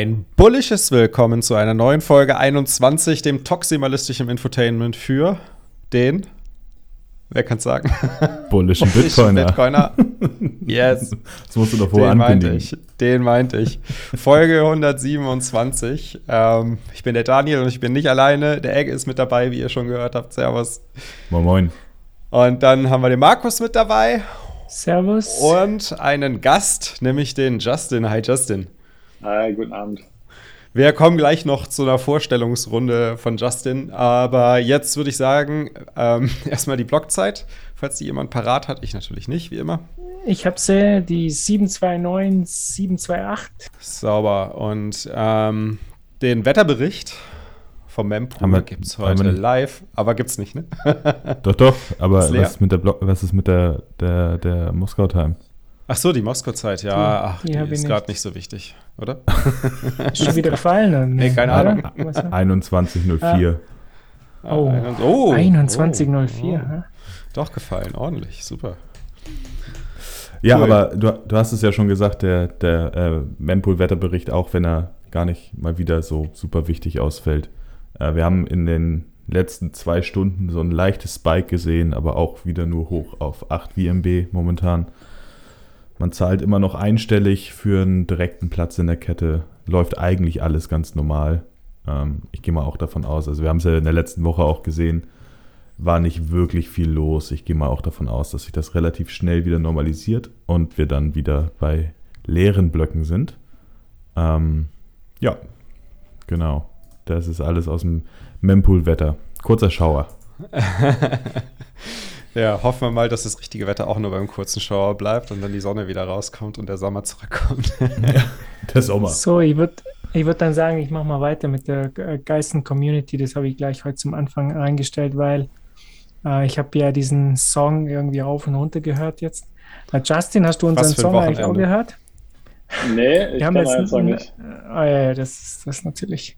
Ein bullisches Willkommen zu einer neuen Folge 21, dem toximalistischen Infotainment für den, wer kann es sagen? Bullischen Bitcoiner. Bitcoiner. Yes. Das musst du doch vorher Den meinte ich. Den meinte ich. Folge 127. Ähm, ich bin der Daniel und ich bin nicht alleine. Der Egg ist mit dabei, wie ihr schon gehört habt. Servus. Moin Moin. Und dann haben wir den Markus mit dabei Servus. und einen Gast, nämlich den Justin. Hi Justin. Hi, guten Abend. Wir kommen gleich noch zu einer Vorstellungsrunde von Justin, aber jetzt würde ich sagen, ähm, erstmal die Blockzeit, falls die jemand parat hat. Ich natürlich nicht, wie immer. Ich habe sie, die 729, 728. Sauber. Und ähm, den Wetterbericht vom Mempool gibt es heute live, aber gibt's nicht, ne? Doch, doch, aber was ist mit der Block, was ist mit der, der, der Moskau-Time? Ach so, die Moskau-Zeit, ja. Die- Ach, die die, ist gerade nicht so wichtig, oder? Ist schon wieder gefallen? oder? Nee, keine? Ahnung. Was war- 21.04. Oh. oh 2104. oh. Doch gefallen, ordentlich, super. Ja, Cool. aber du, du hast es ja schon gesagt, der, der äh, Mempool-Wetterbericht, auch wenn er gar nicht mal wieder so super wichtig ausfällt. Äh, wir haben in den letzten zwei Stunden so ein leichtes Spike gesehen, aber auch wieder nur hoch auf 8 VMB momentan. Man zahlt immer noch einstellig für einen direkten Platz in der Kette. Läuft eigentlich alles ganz normal. Ähm, ich gehe mal auch davon aus, also wir haben es ja in der letzten Woche auch gesehen, war nicht wirklich viel los. Ich gehe mal auch davon aus, dass sich das relativ schnell wieder normalisiert und wir dann wieder bei leeren Blöcken sind. Ähm, ja, genau. Das ist alles aus dem Mempool-Wetter. Kurzer Schauer. Ja, hoffen wir mal, dass das richtige Wetter auch nur beim kurzen Schauer bleibt und dann die Sonne wieder rauskommt und der Sommer zurückkommt. Der Sommer. So, ich würde ich würd dann sagen, ich mache mal weiter mit der äh, Geisten-Community. Das habe ich gleich heute zum Anfang eingestellt, weil äh, ich habe ja diesen Song irgendwie rauf und runter gehört jetzt. Äh, Justin, hast du unseren Song eigentlich auch Wochenende. gehört? Nee, ich Wir haben kann jetzt meinen Song nicht. Ah, ja, ja, das ist, das ist natürlich,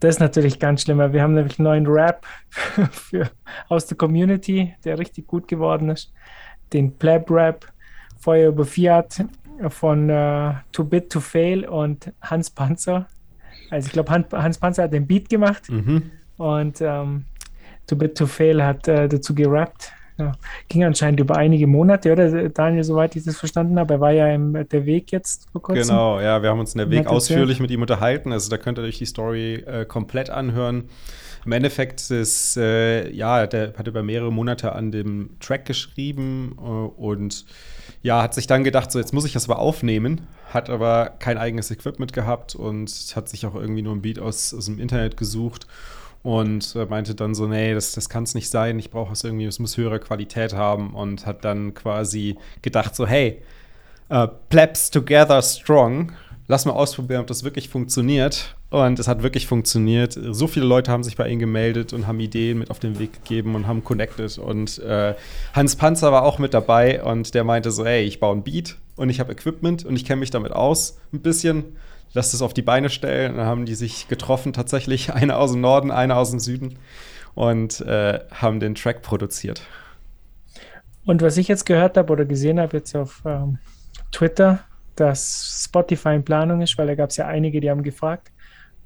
das ist natürlich ganz schlimm. weil Wir haben nämlich einen neuen Rap für, aus der Community, der richtig gut geworden ist. Den Pleb Rap, Feuer über Fiat von äh, Too Bit to Fail und Hans Panzer. Also ich glaube, Hans, Hans Panzer hat den Beat gemacht mhm. und ähm, Too Bit to Fail hat äh, dazu gerappt. Ja. Ging anscheinend über einige Monate, oder Daniel, soweit ich das verstanden habe. Er war ja im Der Weg jetzt vor kurzem. Genau, ja, wir haben uns in der Weg ausführlich mit ihm unterhalten. Also da könnt ihr euch die Story äh, komplett anhören. Im Endeffekt ist, äh, ja, der hat über mehrere Monate an dem Track geschrieben äh, und ja, hat sich dann gedacht, so jetzt muss ich das aber aufnehmen, hat aber kein eigenes Equipment gehabt und hat sich auch irgendwie nur ein Beat aus, aus dem Internet gesucht und äh, meinte dann so, nee, das, das kann es nicht sein, ich brauche es irgendwie, es muss höhere Qualität haben und hat dann quasi gedacht so, hey, äh, Plebs Together Strong. Lass mal ausprobieren, ob das wirklich funktioniert. Und es hat wirklich funktioniert. So viele Leute haben sich bei ihm gemeldet und haben Ideen mit auf den Weg gegeben und haben connected. Und äh, Hans Panzer war auch mit dabei und der meinte so: Hey, ich baue ein Beat und ich habe Equipment und ich kenne mich damit aus ein bisschen. Lass das auf die Beine stellen. Und dann haben die sich getroffen, tatsächlich. Eine aus dem Norden, eine aus dem Süden. Und äh, haben den Track produziert. Und was ich jetzt gehört habe oder gesehen habe jetzt auf ähm, Twitter, dass Spotify in Planung ist, weil da gab es ja einige, die haben gefragt,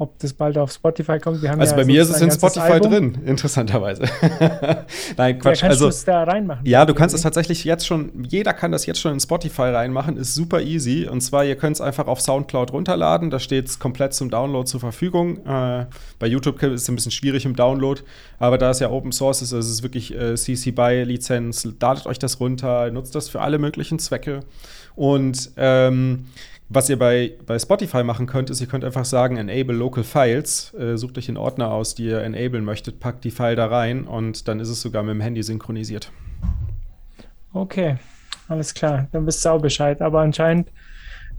ob das bald auf Spotify kommt. Wir haben Also ja bei mir ist es in Spotify Album. drin, interessanterweise. Nein, Ja, Quatsch. kannst also du es da reinmachen? Ja, du kannst es Irgendwie? tatsächlich jetzt schon, jeder kann das jetzt schon in Spotify reinmachen, ist super easy. Und zwar, ihr könnt es einfach auf Soundcloud runterladen, da steht es komplett zum Download zur Verfügung. Äh, bei YouTube ist es ein bisschen schwierig im Download, aber da es ja Open Source ist, also es ist wirklich äh, CC BY Lizenz, ladet euch das runter, nutzt das für alle möglichen Zwecke. Und ähm, was ihr bei, bei Spotify machen könnt, ist, ihr könnt einfach sagen, enable local files, äh, sucht euch den Ordner aus, die ihr enablen möchtet, packt die File da rein und dann ist es sogar mit dem Handy synchronisiert. Okay, alles klar, dann wisst ihr auch Bescheid. Aber anscheinend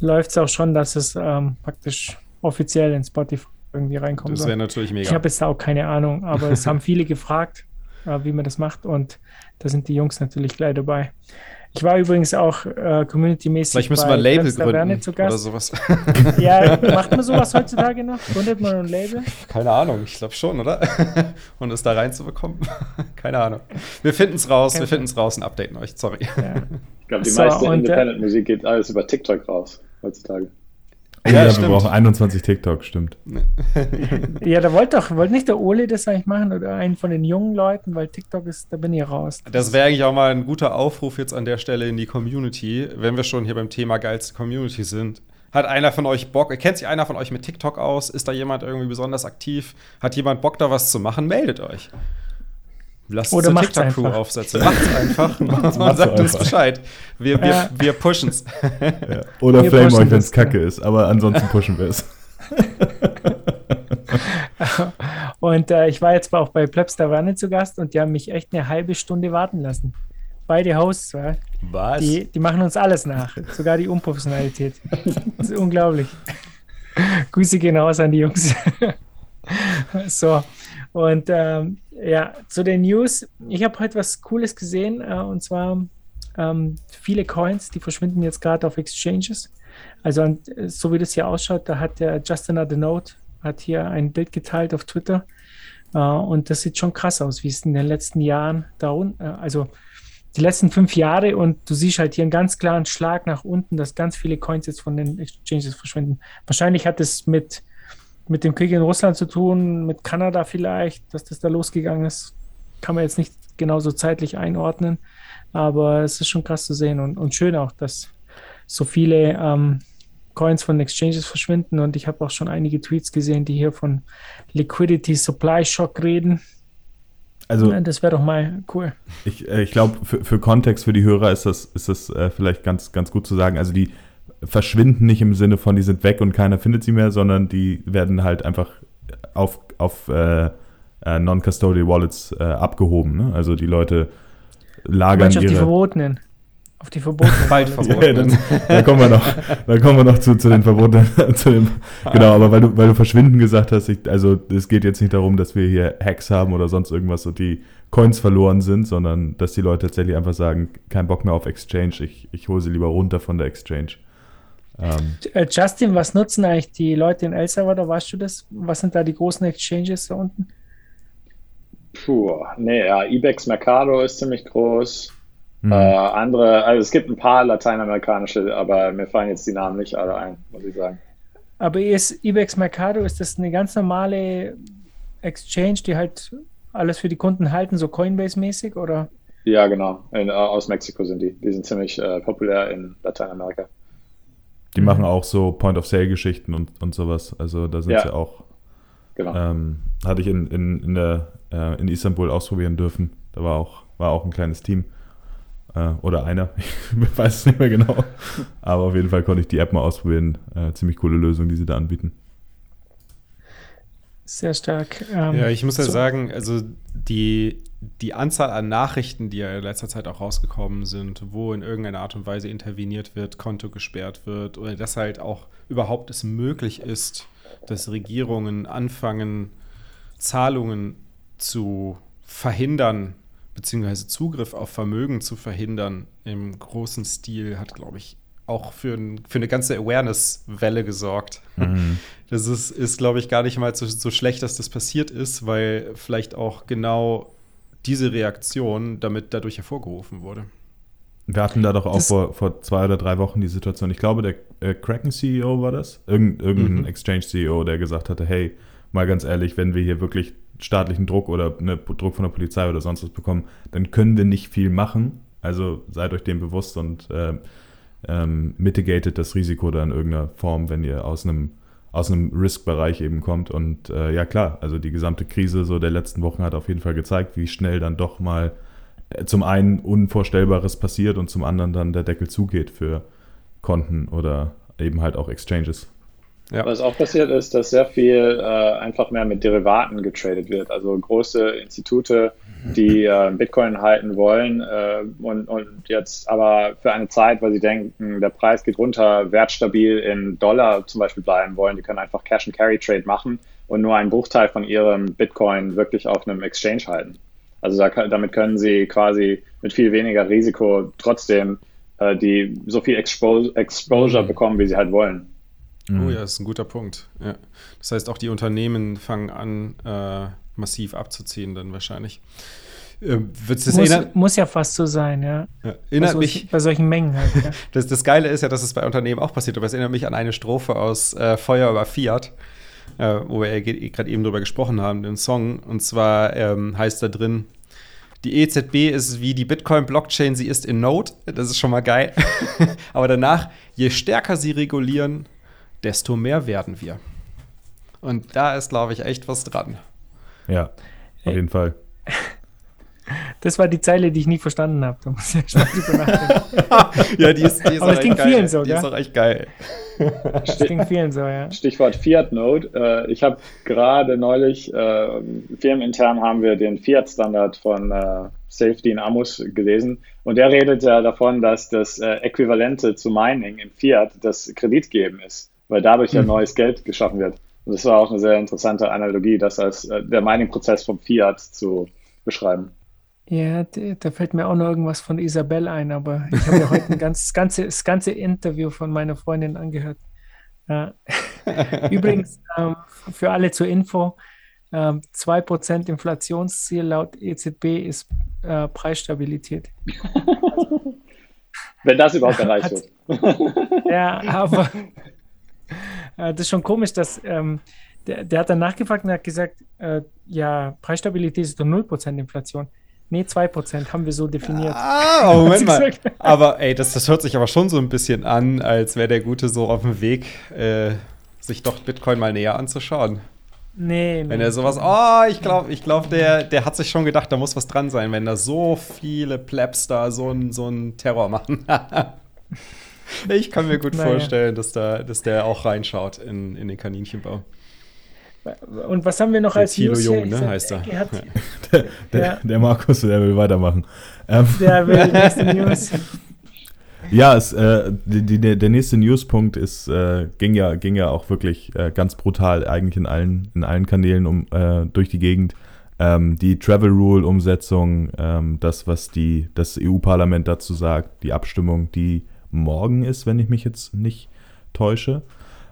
läuft es auch schon, dass es ähm, praktisch offiziell in Spotify irgendwie reinkommt. Das wäre natürlich Ich mega. habe jetzt da auch keine Ahnung, aber es haben viele gefragt, äh, wie man das macht und da sind die Jungs natürlich gleich dabei. Ich war übrigens auch äh, community-mäßig Vielleicht müssen bei wir ein Label Taverne gründen zu oder Gast. sowas. Ja, macht man sowas heutzutage noch? Gründet man ein Label? Keine Ahnung, ich glaube schon, oder? Und es da reinzubekommen? Keine Ahnung. Wir finden es raus, wir finden es raus und updaten euch. Sorry. Ja. Ich glaube, die So, meiste äh, Independent-Musik geht alles über TikTok raus heutzutage. Ja, ja wir brauchen 21 TikTok, stimmt. ja, da wollte doch, wollte nicht der Ole das eigentlich machen oder einen von den jungen Leuten, weil TikTok ist, da bin ich raus. Das wäre eigentlich auch mal ein guter Aufruf jetzt an der Stelle in die Community, wenn wir schon hier beim Thema geilste Community sind. Hat einer von euch Bock? Kennt sich einer von euch mit TikTok aus? Ist da jemand irgendwie besonders aktiv? Hat jemand Bock, da was zu machen? Meldet euch. Lasst uns eine TikTok-Crew aufsetzen. Macht's einfach und sagt uns Bescheid. Wir, wir, ja. wir pushen's. Ja. Oder wir flamen euch, wenn es kacke ist, aber ansonsten pushen wir es. und äh, ich war jetzt auch bei Plebs Taverne zu Gast und die haben mich echt eine halbe Stunde warten lassen. Beide Hosts, ja. Was? Die, die machen uns alles nach, sogar die Unprofessionalität. Das ist unglaublich. Grüße gehen raus an die Jungs. so, und ähm, ja, zu den News. Ich habe heute was Cooles gesehen äh, und zwar ähm, viele Coins, die verschwinden jetzt gerade auf Exchanges. Also so wie das hier ausschaut, da hat der Justin Adenote hat hier ein Bild geteilt auf Twitter äh, und das sieht schon krass aus, wie es in den letzten Jahren da unten, äh, also die letzten fünf Jahre und du siehst halt hier einen ganz klaren Schlag nach unten, dass ganz viele Coins jetzt von den Exchanges verschwinden. Wahrscheinlich hat es mit mit dem Krieg in Russland zu tun, mit Kanada vielleicht, dass das da losgegangen ist. Kann man jetzt nicht genauso zeitlich einordnen, aber es ist schon krass zu sehen und, und schön auch, dass so viele ähm, Coins von Exchanges verschwinden und ich habe auch schon einige Tweets gesehen, die hier von Liquidity Supply Shock reden. Also, das wäre doch mal cool. Ich, äh, ich glaube, für, für Kontext für die Hörer ist das, ist das äh, vielleicht ganz, ganz gut zu sagen. Also die verschwinden nicht im Sinne von, die sind weg und keiner findet sie mehr, sondern die werden halt einfach auf, auf äh, äh, Non-Custodial Wallets äh, abgehoben. Ne? Also die Leute lagern ihre... auf die verbotenen. Auf die verbotenen. Bald verbotenen. Ja, da kommen wir noch, da kommen wir noch zu, zu den verbotenen. zu dem, genau, aber weil du, weil du verschwinden gesagt hast, ich, also es geht jetzt nicht darum, dass wir hier Hacks haben oder sonst irgendwas und die Coins verloren sind, sondern dass die Leute tatsächlich einfach sagen, kein Bock mehr auf Exchange, ich, ich hole sie lieber runter von der Exchange. Ähm, äh, Justin, was nutzen eigentlich die Leute in El Salvador? Weißt du das? Was sind da die großen Exchanges da unten? Puh, nee, ja, Ibex Mercado ist ziemlich groß. Mhm. Äh, andere, also es gibt ein paar lateinamerikanische, aber mir fallen jetzt die Namen nicht alle ein, muss ich sagen. Aber ist Ibex Mercado, ist das eine ganz normale Exchange, die halt alles für die Kunden halten, so Coinbase-mäßig oder? Ja, genau. In, äh, aus Mexiko sind die. Die sind ziemlich äh, populär in Lateinamerika. Die mhm. machen auch so Point-of-Sale-Geschichten und, und sowas. Also da sind ja. sie auch. Genau. Ähm, hatte ich in, in, in, der, äh, in Istanbul ausprobieren dürfen. Da war auch, war auch ein kleines Team. Äh, oder einer. Ich weiß es nicht mehr genau. Aber auf jeden Fall konnte ich die App mal ausprobieren. Äh, ziemlich coole Lösung, die sie da anbieten. Sehr stark. Ähm, ja, ich muss ja so. sagen, also die, die Anzahl an Nachrichten, die ja in letzter Zeit auch rausgekommen sind, wo in irgendeiner Art und Weise interveniert wird, Konto gesperrt wird oder dass halt auch überhaupt es möglich ist, dass Regierungen anfangen, Zahlungen zu verhindern, beziehungsweise Zugriff auf Vermögen zu verhindern im großen Stil, hat, glaube ich, auch für, ein, für eine ganze Awareness-Welle gesorgt. Mhm. Das ist, ist glaube ich, gar nicht mal so, so schlecht, dass das passiert ist, weil vielleicht auch genau diese Reaktion damit dadurch hervorgerufen wurde. Wir hatten da doch auch vor, vor zwei oder drei Wochen die Situation, ich glaube, der äh, Kraken-CEO war das, Irgend, irgendein mhm. Exchange-CEO, der gesagt hatte, hey, mal ganz ehrlich, wenn wir hier wirklich staatlichen Druck oder eine, Druck von der Polizei oder sonst was bekommen, dann können wir nicht viel machen. Also seid euch dem bewusst und äh, ähm, mitigated das Risiko da in irgendeiner Form, wenn ihr aus einem aus einem Risk-Bereich eben kommt. Und äh, ja klar, also die gesamte Krise so der letzten Wochen hat auf jeden Fall gezeigt, wie schnell dann doch mal äh, zum einen Unvorstellbares passiert und zum anderen dann der Deckel zugeht für Konten oder eben halt auch Exchanges. Ja. Was auch passiert ist, dass sehr viel äh, einfach mehr mit Derivaten getradet wird. Also große Institute die äh, Bitcoin halten wollen äh, und, und jetzt aber für eine Zeit, weil sie denken, der Preis geht runter, wertstabil in Dollar zum Beispiel bleiben wollen, die können einfach Cash and Carry Trade machen und nur einen Bruchteil von ihrem Bitcoin wirklich auf einem Exchange halten. Also da, damit können sie quasi mit viel weniger Risiko trotzdem äh, die so viel Expo Exposure mhm. bekommen, wie sie halt wollen. Oh ja, das ist ein guter Punkt. Ja. Das heißt, auch die Unternehmen fangen an, äh, massiv abzuziehen dann wahrscheinlich. Ähm, muss, muss ja fast so sein, ja. ja erinnert bei, mich, bei solchen Mengen halt. Ja. das, das Geile ist ja, dass es bei Unternehmen auch passiert, aber es erinnert mich an eine Strophe aus äh, Feuer über Fiat, äh, wo wir gerade eben drüber gesprochen haben, den Song. Und zwar ähm, heißt da drin, die EZB ist wie die Bitcoin-Blockchain, sie ist in Node. Das ist schon mal geil. aber danach, je stärker sie regulieren, desto mehr werden wir. Und da ist, glaube ich, echt was dran. Ja, auf jeden Fall. Das war die Zeile, die ich nie verstanden habe. Da muss ich mal drüber nachdenken. ja, die ist, die ist Aber es ging geil. vielen so, Die ist auch echt geil. Das ging vielen so, ja. Stichwort Fiat Node. Äh, ich habe gerade neulich, äh, firmenintern haben wir den Fiat-Standard von äh, Safety in Amos gelesen. Und der redet ja davon, dass das Äquivalente zu Mining im Fiat das Kreditgeben ist, weil dadurch ja mhm. neues Geld geschaffen wird. Und das war auch eine sehr interessante Analogie, das als der Mining-Prozess vom Fiat zu beschreiben. Ja, da fällt mir auch noch irgendwas von Isabel ein, aber ich habe ja heute ein ganz, das, ganze, das ganze Interview von meiner Freundin angehört. Ja. Übrigens, ähm, für alle zur Info, ähm, 2% Inflationsziel laut EZB ist äh, Preisstabilität. Wenn das überhaupt erreicht wird. ja, aber äh, das ist schon komisch, dass ähm, der, der, hat dann nachgefragt und hat gesagt, äh, ja, Preisstabilität ist doch 0% Inflation. Nee, 2% haben wir so definiert. Ah, Moment mal. Aber ey, das, das hört sich aber schon so ein bisschen an, als wäre der Gute so auf dem Weg, äh, sich doch Bitcoin mal näher anzuschauen. Nee, Wenn nee. er sowas, oh, ich glaube, ich glaub, der, der hat sich schon gedacht, da muss was dran sein, wenn da so viele Plebs da so einen so Terror machen. ich kann mir gut naja. vorstellen, dass, da, dass der auch reinschaut in, in den Kaninchenbau. Und was haben wir noch der als Thilo Jung, ne, heißt er. er der, der, der, Markus, der will weitermachen. Ähm. Der will nächste News. Ja, es, äh, die, die, der nächste Newspunkt ist, äh, ging, ja, ging ja auch wirklich äh, ganz brutal eigentlich in allen, in allen Kanälen um, äh, durch die Gegend. Ähm, die Travel Rule Umsetzung, ähm, das, was die, das EU-Parlament dazu sagt, die Abstimmung, die morgen ist, wenn ich mich jetzt nicht täusche.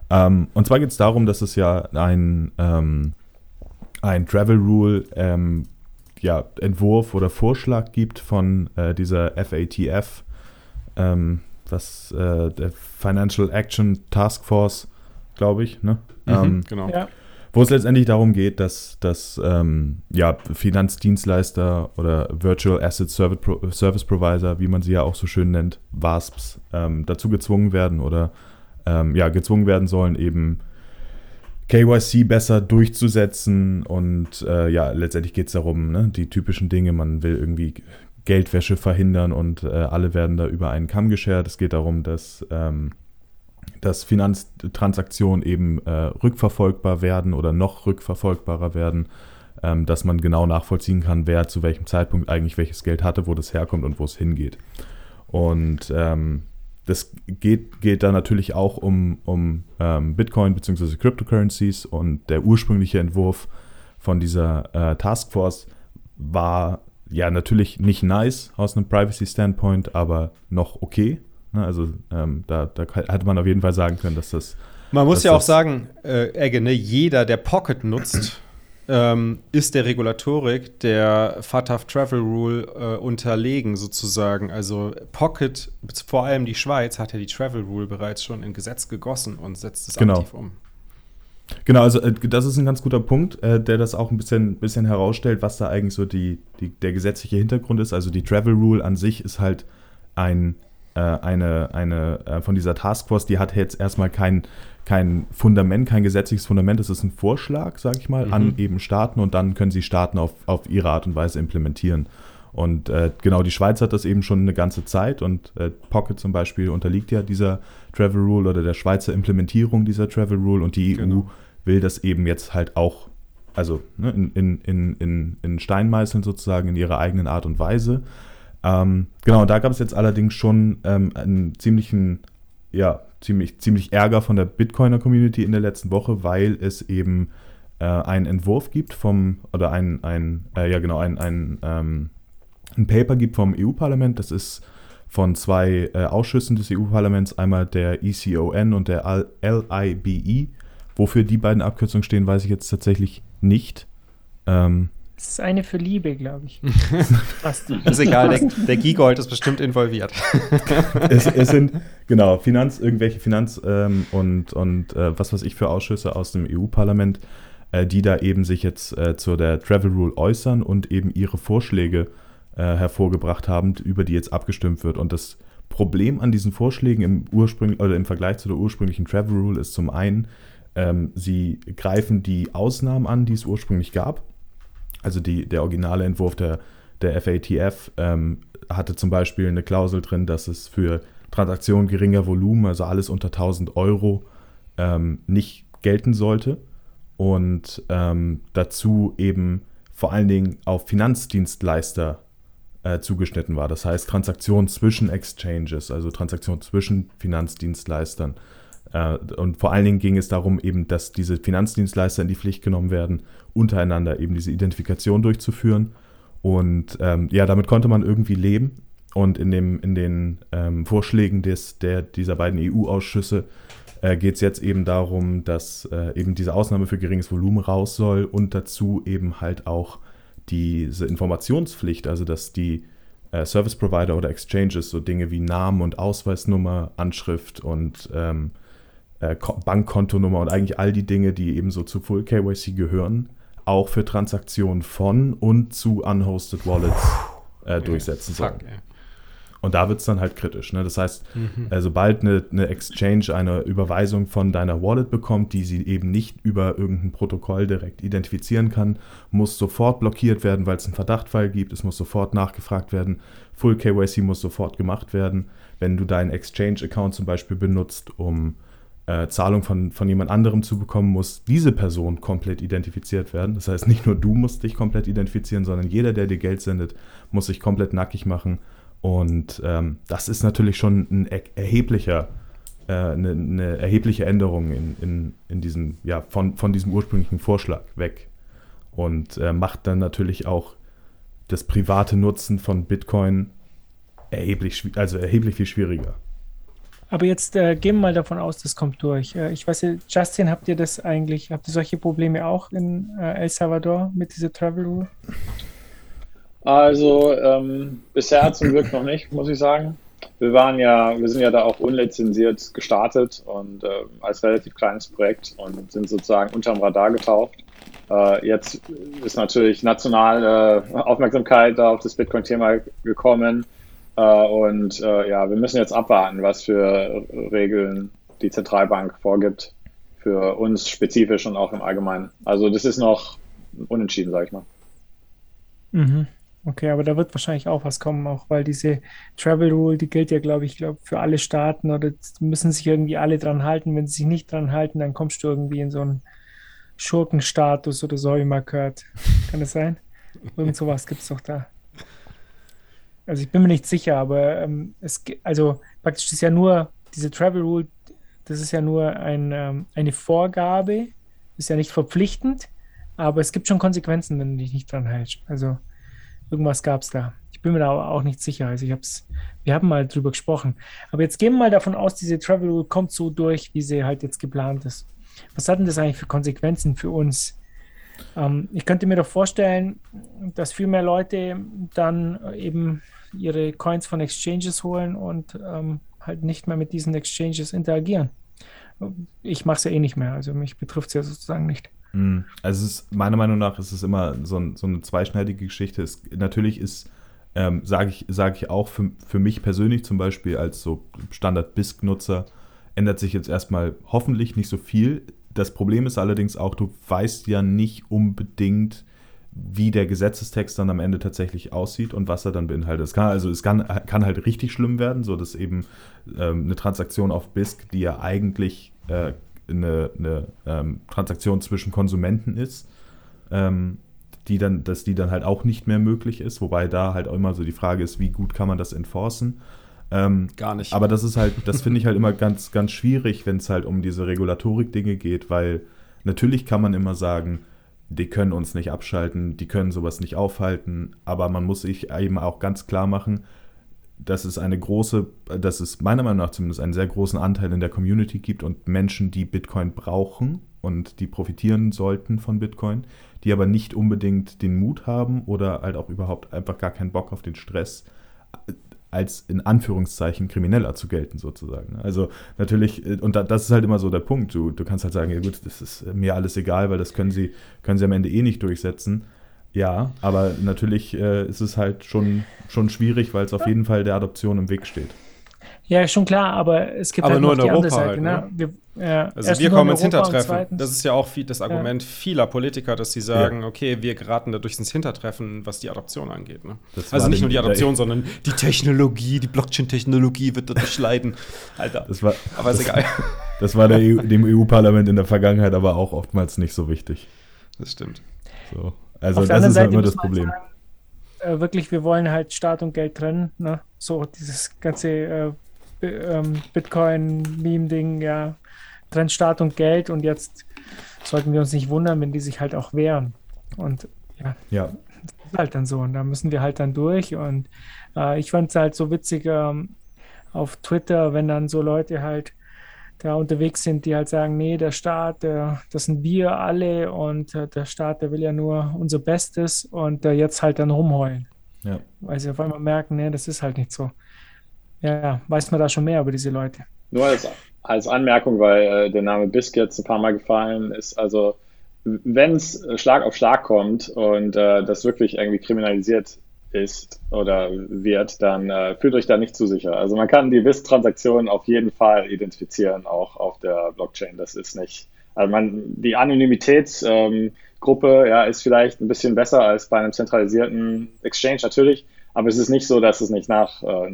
Ähm, und zwar geht es darum, dass es ja ein, ähm, ein Travel Rule ähm, ja, Entwurf oder Vorschlag gibt von äh, dieser FATF, ähm, was äh, der Financial Action Task Force, glaube ich, ne? Mhm, ähm, genau. Ja. Wo es letztendlich darum geht, dass, dass ähm, ja, Finanzdienstleister oder Virtual Asset Service, Pro Service Provider, wie man sie ja auch so schön nennt, WASPs, dazu gezwungen werden oder ähm, ja, gezwungen werden sollen, eben KYC besser durchzusetzen. Und äh, ja, letztendlich geht es darum, ne, die typischen Dinge, man will irgendwie Geldwäsche verhindern und äh, alle werden da über einen Kamm geschert. Es geht darum, dass, ähm, dass Finanztransaktionen eben äh, rückverfolgbar werden oder noch rückverfolgbarer werden, ähm, dass man genau nachvollziehen kann, wer zu welchem Zeitpunkt eigentlich welches Geld hatte, wo das herkommt und wo es hingeht. Und ähm, das geht, geht da natürlich auch um, um ähm, Bitcoin bzw. Cryptocurrencies und der ursprüngliche Entwurf von dieser äh, Taskforce war ja natürlich nicht nice aus einem Privacy-Standpoint, aber noch okay. Ne? Also ähm, da, da hätte man auf jeden Fall sagen können, dass das. Man muss ja auch sagen, äh, Egge, ne, jeder, der Pocket nutzt, ähm, ist der Regulatorik der FATF Travel Rule äh, unterlegen sozusagen. Also Pocket, vor allem die Schweiz, hat ja die Travel Rule bereits schon in Gesetz gegossen und setzt es genau. aktiv um. Genau, also äh, das ist ein ganz guter Punkt, äh, der das auch ein bisschen, bisschen herausstellt, was da eigentlich so die, die, der gesetzliche Hintergrund ist. Also die Travel Rule an sich ist halt ein, eine, eine äh, von dieser Taskforce, die hat jetzt erstmal kein kein Fundament, kein gesetzliches Fundament, es ist ein Vorschlag, sage ich mal, mhm. an eben Staaten und dann können sie Staaten auf, auf ihre Art und Weise implementieren. Und äh, genau, die Schweiz hat das eben schon eine ganze Zeit und äh, Pocket zum Beispiel unterliegt ja dieser Travel Rule oder der Schweizer Implementierung dieser Travel Rule und die genau. EU will das eben jetzt halt auch, also ne, in, in, in, in Stein meißeln sozusagen in ihrer eigenen Art und Weise. Ähm, genau, da gab es jetzt allerdings schon ähm, einen ziemlichen ja, ziemlich, ziemlich Ärger von der Bitcoiner-Community in der letzten Woche, weil es eben äh, einen Entwurf gibt vom, oder ein, ein äh, ja genau, ein, ein, ähm, ein Paper gibt vom EU-Parlament, das ist von zwei äh, Ausschüssen des EU-Parlaments, einmal der ECON und der LIBE. Wofür die beiden Abkürzungen stehen, weiß ich jetzt tatsächlich nicht. Ähm, Das ist eine für Liebe, glaube ich. Fast. ist egal, der, der Gigold ist bestimmt involviert. es, es, sind, genau, Finanz, irgendwelche Finanz- ähm, und, und äh, was weiß ich für Ausschüsse aus dem EU-Parlament, äh, die da eben sich jetzt äh, zu der Travel Rule äußern und eben ihre Vorschläge äh, hervorgebracht haben, über die jetzt abgestimmt wird. Und das Problem an diesen Vorschlägen im, Ursprung, oder im Vergleich zu der ursprünglichen Travel Rule ist zum einen, ähm, sie greifen die Ausnahmen an, die es ursprünglich gab also die, der originale Entwurf der, der FATF ähm, hatte zum Beispiel eine Klausel drin, dass es für Transaktionen geringer Volumen, also alles unter 1000 Euro, ähm, nicht gelten sollte. Und ähm, dazu eben vor allen Dingen auf Finanzdienstleister äh, zugeschnitten war. Das heißt Transaktionen zwischen Exchanges, also Transaktionen zwischen Finanzdienstleistern. Äh, und vor allen Dingen ging es darum, eben, dass diese Finanzdienstleister in die Pflicht genommen werden, untereinander eben diese Identifikation durchzuführen. Und ähm, ja, damit konnte man irgendwie leben. Und in, dem, in den ähm, Vorschlägen des, der, dieser beiden EU-Ausschüsse äh, geht es jetzt eben darum, dass äh, eben diese Ausnahme für geringes Volumen raus soll und dazu eben halt auch diese Informationspflicht, also dass die äh, Service Provider oder Exchanges so Dinge wie Namen und Ausweisnummer, Anschrift und ähm, äh, Bankkontonummer und eigentlich all die Dinge, die eben so zu Full KYC gehören, auch für Transaktionen von und zu unhosted Wallets äh, durchsetzen sollen. Fuck, und da wird es dann halt kritisch. Ne? Das heißt, mhm. äh, sobald eine, eine, Exchange eine Überweisung von deiner Wallet bekommt, die sie eben nicht über irgendein Protokoll direkt identifizieren kann, muss sofort blockiert werden, weil es einen Verdachtfall gibt. Es muss sofort nachgefragt werden. Full KYC muss sofort gemacht werden. Wenn du deinen Exchange-Account zum Beispiel benutzt, um äh, Zahlung von, von jemand anderem zu bekommen, muss diese Person komplett identifiziert werden. Das heißt, nicht nur du musst dich komplett identifizieren, sondern jeder, der dir Geld sendet, muss sich komplett nackig machen. Und ähm, das ist natürlich schon ein erheblicher, äh, eine, eine, erhebliche Änderung in, in, in diesem, ja, von, von diesem ursprünglichen Vorschlag weg. Und äh, macht dann natürlich auch das private Nutzen von Bitcoin erheblich, also erheblich viel schwieriger. Aber jetzt äh, gehen wir mal davon aus, das kommt durch. Äh, ich weiß nicht, Justin, habt ihr das eigentlich, habt ihr solche Probleme auch in äh, El Salvador mit dieser Travel Rule? Also ähm, bisher zum Glück noch nicht, muss ich sagen. Wir waren ja, wir sind ja da auch unlizenziert gestartet und äh, als relativ kleines Projekt und sind sozusagen unterm Radar getaucht. Äh, jetzt ist natürlich national äh, Aufmerksamkeit auf das Bitcoin-Thema gekommen. Äh, und äh, ja, wir müssen jetzt abwarten, was für Regeln die Zentralbank vorgibt für uns spezifisch und auch im Allgemeinen. Also das ist noch unentschieden, sage ich mal. Mhm. Okay, aber da wird wahrscheinlich auch was kommen, auch weil diese Travel Rule, die gilt ja, glaube ich, glaub, für alle Staaten oder müssen sich irgendwie alle dran halten. Wenn sie sich nicht dran halten, dann kommst du irgendwie in so einen Schurkenstatus oder so, wie man gehört. Kann das sein? Irgend sowas gibt es doch da. Also ich bin mir nicht sicher, aber ähm, es also praktisch ist ja nur diese Travel Rule, das ist ja nur ein, ähm, eine Vorgabe, ist ja nicht verpflichtend, aber es gibt schon Konsequenzen, wenn du dich nicht dran hältst. Also irgendwas gab es da. Ich bin mir da auch nicht sicher. Also ich hab's, wir haben mal drüber gesprochen. Aber jetzt gehen wir mal davon aus, diese Travel Rule kommt so durch, wie sie halt jetzt geplant ist. Was hat denn das eigentlich für Konsequenzen für uns? Ähm, ich könnte mir doch vorstellen, dass viel mehr Leute dann eben ihre Coins von Exchanges holen und ähm, halt nicht mehr mit diesen Exchanges interagieren. Ich mache es ja eh nicht mehr, also mich betrifft es ja sozusagen nicht. Hm. Also ist, meiner Meinung nach ist es immer so, ein, so eine zweischneidige Geschichte. Es, natürlich ist, ähm, sage ich, sag ich auch für, für mich persönlich zum Beispiel als so Standard-BISC-Nutzer, ändert sich jetzt erstmal hoffentlich nicht so viel. Das Problem ist allerdings auch, du weißt ja nicht unbedingt, wie der Gesetzestext dann am Ende tatsächlich aussieht und was er dann beinhaltet. Es kann also es kann, kann halt richtig schlimm werden, so dass eben ähm, eine Transaktion auf BISC, die ja eigentlich äh, eine, eine ähm, Transaktion zwischen Konsumenten ist, ähm, die dann, dass die dann halt auch nicht mehr möglich ist, wobei da halt auch immer so die Frage ist, wie gut kann man das enforcen. Ähm, Gar nicht. Aber das ist halt, das finde ich halt immer ganz, ganz schwierig, wenn es halt um diese Regulatorik-Dinge geht, weil natürlich kann man immer sagen, die können uns nicht abschalten, die können sowas nicht aufhalten, aber man muss sich eben auch ganz klar machen, dass es eine große, dass es meiner Meinung nach zumindest einen sehr großen Anteil in der Community gibt und Menschen, die Bitcoin brauchen und die profitieren sollten von Bitcoin, die aber nicht unbedingt den Mut haben oder halt auch überhaupt einfach gar keinen Bock auf den Stress als in Anführungszeichen Krimineller zu gelten, sozusagen. Also natürlich, äh, und das ist halt immer so der Punkt. Du, du kannst halt sagen, ja gut, das ist mir alles egal, weil das können sie, können sie am Ende eh nicht durchsetzen. Ja, aber natürlich äh, ist es halt schon, schon schwierig, weil es auf jeden Fall der Adoption im Weg steht. Ja, schon klar, aber es gibt aber halt nur noch in die Europa andere Seite. halt, ne? ne? Wir, ja, Also wir kommen ins Hintertreffen. Das ist ja auch viel das Argument vieler Politiker, dass sie sagen, okay, wir geraten dadurch ins Hintertreffen, was die Adoption angeht. Ne? Also nicht nur die Adoption, sondern die Technologie, die Blockchain-Technologie wird dadurch leiden. Alter. Das war, Aber ist das, egal. das war der EU, dem EU-Parlament in der Vergangenheit aber auch oftmals nicht so wichtig. Das stimmt. So. Also das ist halt immer das Problem. Sagen, äh, wirklich, wir wollen halt Staat und Geld trennen. Ne? So dieses ganze äh, ähm, Bitcoin-Meme-Ding, ja, trennt Staat und Geld und jetzt sollten wir uns nicht wundern, wenn die sich halt auch wehren. Und ja, Ja, das ist halt dann so. Und da müssen wir halt dann durch. Und äh, ich fand es halt so witzig ähm, auf Twitter, wenn dann so Leute halt da unterwegs sind, die halt sagen, nee, der Staat, der, das sind wir alle und äh, der Staat, der will ja nur unser Bestes und äh, jetzt halt dann rumheulen, ja. weil sie auf einmal merken, nee, das ist halt nicht so. Ja, weiß man da schon mehr über diese Leute. Nur als, als Anmerkung, weil äh, der Name BISC jetzt ein paar Mal gefallen ist, also wenn es Schlag auf Schlag kommt und äh, das wirklich irgendwie kriminalisiert ist oder wird, dann äh, fühlt euch da nicht zu sicher. Also man kann die BISC-Transaktionen auf jeden Fall identifizieren, auch auf der Blockchain. Das ist nicht, also man, die Anonymitätsgruppe ähm, ja, ist vielleicht ein bisschen besser als bei einem zentralisierten Exchange natürlich, aber es ist nicht so, dass es nicht nach, äh,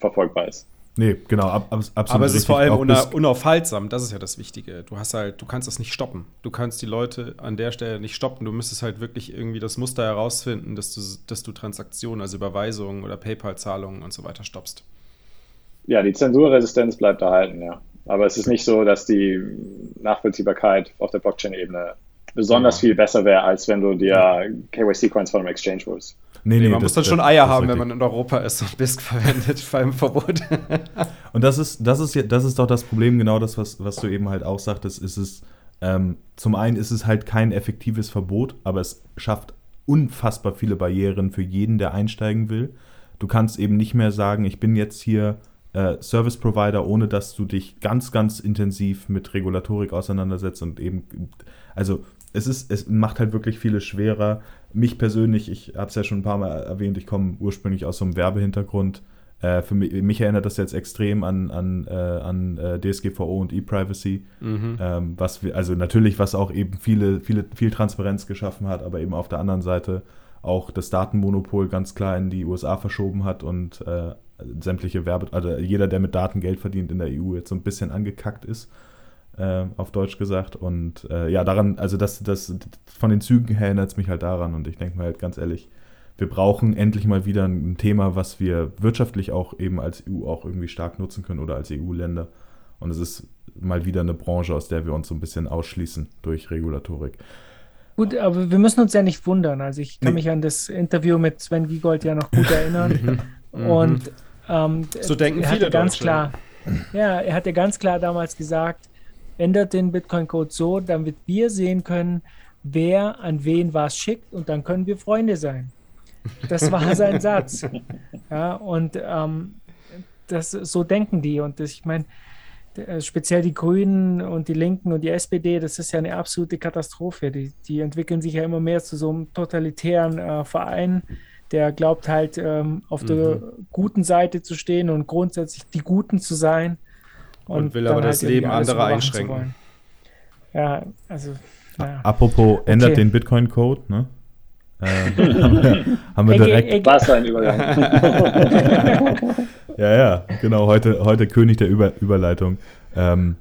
nachverfolgbar ist. Nee, genau, ab, ab, absolut. Aber es ist richtig. vor allem Auch una unaufhaltsam, das ist ja das Wichtige. Du hast halt, du kannst das nicht stoppen. Du kannst die Leute an der Stelle nicht stoppen. Du müsstest halt wirklich irgendwie das Muster herausfinden, dass du, dass du Transaktionen, also Überweisungen oder PayPal-Zahlungen und so weiter stoppst. Ja, die Zensurresistenz bleibt erhalten, ja. Aber es ist nicht so, dass die Nachvollziehbarkeit auf der Blockchain-Ebene besonders Ja. viel besser wäre, als wenn du dir KYC-Coins von einem Exchange holst. Nee, Nee, nee, man das- muss dann schon Eier haben, wenn man in Europa ist und BISC verwendet beim Verbot. Und das ist, das ist ja, das ist doch das Problem, genau das, was, was du eben halt auch sagtest, ist es, ähm, zum einen ist es halt kein effektives Verbot, aber es schafft unfassbar viele Barrieren für jeden, der einsteigen will. Du kannst eben nicht mehr sagen, ich bin jetzt hier äh, Service Provider, ohne dass du dich ganz, ganz intensiv mit Regulatorik auseinandersetzt und eben, also es ist, es macht halt wirklich vieles schwerer. Mich persönlich, ich habe es ja schon ein paar Mal erwähnt, ich komme ursprünglich aus so einem Werbehintergrund. Äh, für mich, mich erinnert das jetzt extrem an, an, äh, an äh, DSGVO und E-Privacy. Ähm, was wir, also natürlich, was auch eben viele, viele, viel Transparenz geschaffen hat, aber eben auf der anderen Seite auch das Datenmonopol ganz klar in die USA verschoben hat und äh, sämtliche Werbe, also jeder, der mit Daten Geld verdient in der EU, jetzt so ein bisschen angekackt ist, äh, auf Deutsch gesagt. Und äh, ja, daran, also das, das von den Zügen her erinnert es mich halt daran und ich denke mir halt ganz ehrlich, wir brauchen endlich mal wieder ein Thema, was wir wirtschaftlich auch eben als EU auch irgendwie stark nutzen können oder als EU-Länder. Und es ist mal wieder eine Branche, aus der wir uns so ein bisschen ausschließen durch Regulatorik. Gut, aber wir müssen uns ja nicht wundern. Also ich kann Nee. mich an das Interview mit Sven Giegold ja noch gut erinnern. Und ähm, So denken er viele hatte ganz klar, ja, er hatte ganz klar damals gesagt, ändert den Bitcoin-Code so, damit wir sehen können, wer an wen was schickt und dann können wir Freunde sein. Das war sein Satz. Ja, und ähm, das, so denken die. Und das, ich meine, äh, speziell die Grünen und die Linken und die SPD, das ist ja eine absolute Katastrophe. Die, die entwickeln sich ja immer mehr zu so einem totalitären äh, Verein, der glaubt halt ähm, auf der guten Seite zu stehen und grundsätzlich die Guten zu sein. Und will dann aber das irgendwie Leben anderer einschränken. Ja, also, naja. Apropos, ändert Okay. den Bitcoin-Code, ne? Äh, haben wir, haben wir direkt. Was ein Übergang. Ja, ja, genau, heute, heute König der Über Überleitung. Ähm,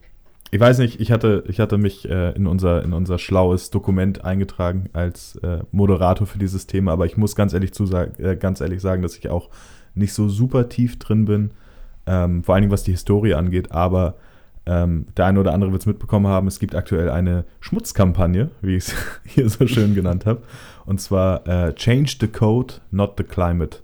ich weiß nicht, ich hatte, ich hatte mich äh, in, unser, in unser schlaues Dokument eingetragen als äh, Moderator für dieses Thema, aber ich muss ganz ehrlich, zusag, äh, ganz ehrlich sagen, dass ich auch nicht so super tief drin bin, ähm, vor allen Dingen was die Historie angeht, aber ähm, der eine oder andere wird es mitbekommen haben, es gibt aktuell eine Schmutzkampagne, wie ich es hier so schön genannt habe, und zwar äh, Change the Code, not the Climate.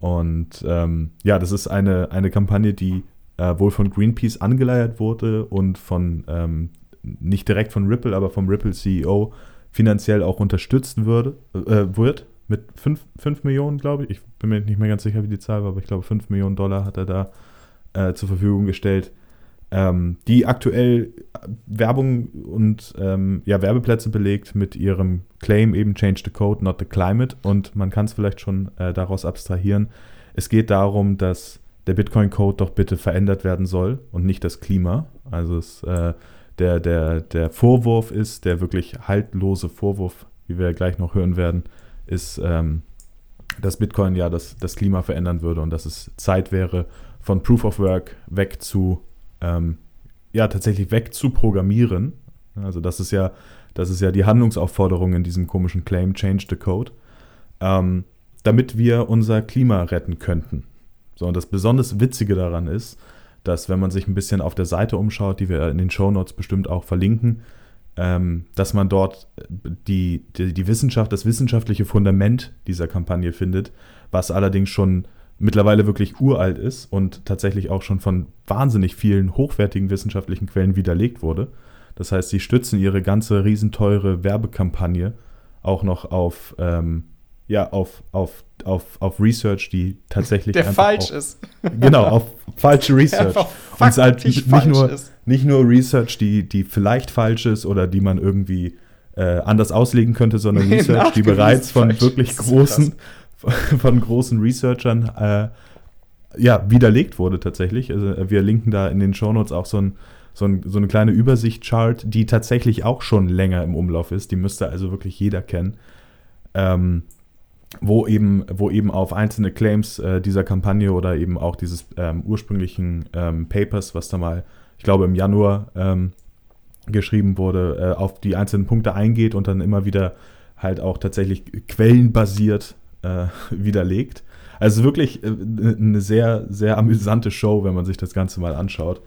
Und ähm, ja, das ist eine, eine Kampagne, die äh, wohl von Greenpeace angeleiert wurde und von ähm, nicht direkt von Ripple, aber vom Ripple CEO finanziell auch unterstützt würde, äh, wird. Mit 5, 5 Millionen, glaube ich. Ich bin mir nicht mehr ganz sicher, wie die Zahl war, aber ich glaube, 5 Millionen Dollar hat er da äh, zur Verfügung gestellt. Ähm, die aktuell Werbung und ähm, ja, Werbeplätze belegt mit ihrem Claim eben Change the Code, not the climate. Und man kann es vielleicht schon äh, daraus abstrahieren. Es geht darum, dass der Bitcoin-Code doch bitte verändert werden soll und nicht das Klima. Also es, äh, der, der, der Vorwurf ist, der wirklich haltlose Vorwurf, wie wir gleich noch hören werden, ist, ähm, dass Bitcoin ja das, das Klima verändern würde und dass es Zeit wäre, von Proof of Work weg zu, ähm, ja, tatsächlich weg zu programmieren. Also das ist ja, das ist ja die Handlungsaufforderung in diesem komischen Claim, Change the Code, ähm, damit wir unser Klima retten könnten. So, und das besonders Witzige daran ist, dass wenn man sich ein bisschen auf der Seite umschaut, die wir in den Show Notes bestimmt auch verlinken, ähm, dass man dort die, die, die, Wissenschaft, das wissenschaftliche Fundament dieser Kampagne findet, was allerdings schon mittlerweile wirklich uralt ist und tatsächlich auch schon von wahnsinnig vielen hochwertigen wissenschaftlichen Quellen widerlegt wurde. Das heißt, sie stützen ihre ganze riesenteure Werbekampagne auch noch auf ähm, ja, auf, auf, auf, auf Research, die tatsächlich. Der falsch auch, ist. Genau, auf falsche Research. Und es halt nicht nur, ist. nicht nur Research, die, die vielleicht falsch ist oder die man irgendwie äh, anders auslegen könnte, sondern Research, die bereits von wirklich großen, von großen Researchern äh, ja, widerlegt wurde tatsächlich. Also wir linken da in den Shownotes auch so, ein, so, ein, so eine kleine Übersicht-Chart, die tatsächlich auch schon länger im Umlauf ist. Die müsste also wirklich jeder kennen. Ähm, wo eben, wo eben auf einzelne Claims äh, dieser Kampagne oder eben auch dieses ähm, ursprünglichen ähm, Papers, was da mal, ich glaube im Januar ähm, geschrieben wurde, äh, auf die einzelnen Punkte eingeht und dann immer wieder halt auch tatsächlich quellenbasiert äh, widerlegt. Also wirklich äh, eine sehr, sehr amüsante Show, wenn man sich das Ganze mal anschaut.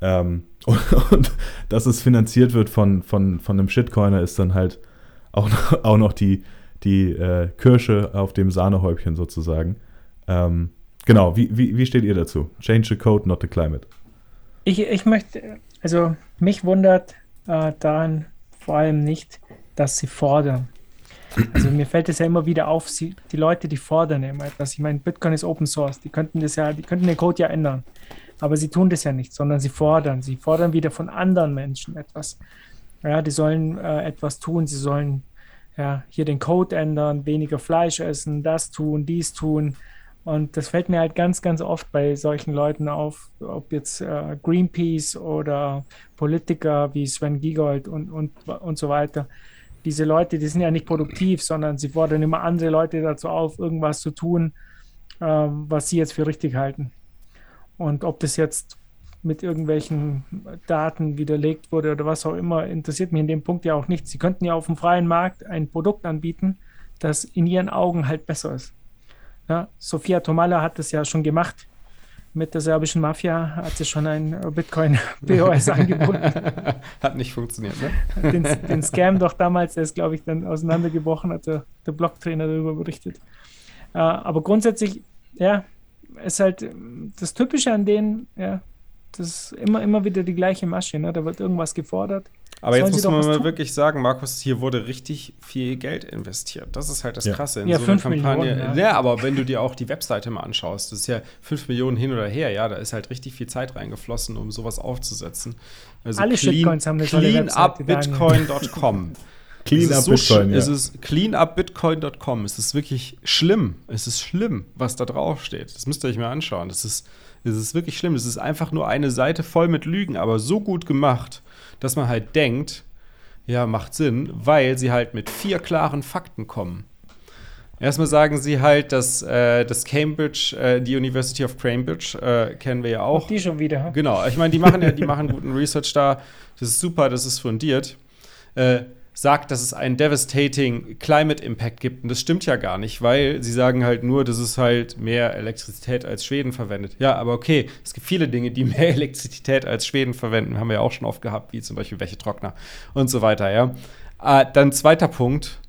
Ähm, und, und, dass es finanziert wird von, von, von einem Shitcoiner ist dann halt auch noch, auch noch die, die äh, Kirsche auf dem Sahnehäubchen sozusagen. Ähm, genau, wie, wie, wie steht ihr dazu? Change the code, not the climate. Ich, ich möchte, also mich wundert äh, daran vor allem nicht, dass sie fordern. Also mir fällt es ja immer wieder auf, sie, die Leute, die fordern immer etwas. Ich meine, Bitcoin ist Open Source, die könnten das ja, die könnten den Code ja ändern. Aber sie tun das ja nicht, sondern sie fordern. Sie fordern wieder von anderen Menschen etwas. Ja, die sollen äh, etwas tun, sie sollen ja, hier den Code ändern, weniger Fleisch essen, das tun, dies tun. Und das fällt mir halt ganz, ganz oft bei solchen Leuten auf, ob jetzt äh, Greenpeace oder Politiker wie Sven Giegold und, und, und so weiter. Diese Leute, die sind ja nicht produktiv, sondern sie fordern immer andere Leute dazu auf, irgendwas zu tun, äh, was sie jetzt für richtig halten. Und ob das jetzt mit irgendwelchen Daten widerlegt wurde oder was auch immer, interessiert mich in dem Punkt ja auch nicht. Sie könnten ja auf dem freien Markt ein Produkt anbieten, das in ihren Augen halt besser ist. Ja, Sofia Tomala hat das ja schon gemacht. Mit der serbischen Mafia hat sie schon ein Bitcoin-POS angeboten. Hat nicht funktioniert, ne? Den, den Scam doch damals, der ist, glaube ich, dann auseinandergebrochen, hat der, der Blogtrainer darüber berichtet. Äh, aber grundsätzlich, ja, ist halt das Typische an denen, ja, das ist immer, immer wieder die gleiche Masche, ne? Da wird irgendwas gefordert. Aber jetzt muss man mal wirklich sagen, Markus, hier wurde richtig viel Geld investiert. Das ist halt das ja. Krasse in ja, so einer Kampagne. Millionen, ja. ja. aber wenn du dir auch die Webseite mal anschaust, das ist ja 5 Millionen hin oder her, ja, da ist halt richtig viel Zeit reingeflossen, um sowas aufzusetzen. Also Alle clean, Shitcoins haben eine cleanupbitcoin.com. Clean up Bitcoin, ja. Es ist cleanupbitcoin.com. Es ist wirklich schlimm. Es ist schlimm, was da drauf steht. Das müsst ihr euch mal anschauen. Das ist es ist wirklich schlimm. Es ist einfach nur eine Seite voll mit Lügen, aber so gut gemacht, dass man halt denkt, ja, macht Sinn, weil sie halt mit vier klaren Fakten kommen. Erstmal sagen sie halt, dass äh, das Cambridge, äh, die University of Cambridge, äh, kennen wir ja auch. Und die schon wieder. Genau, ich meine, die machen ja, die machen guten Research da. Das ist super, das ist fundiert. Sagt, dass es einen devastating Climate Impact gibt. Und das stimmt ja gar nicht, weil sie sagen halt nur, dass es halt mehr Elektrizität als Schweden verwendet. Ja, aber okay, es gibt viele Dinge, die mehr Elektrizität als Schweden verwenden. Haben wir ja auch schon oft gehabt, wie zum Beispiel welche Trockner und so weiter, ja. Äh, dann zweiter Punkt.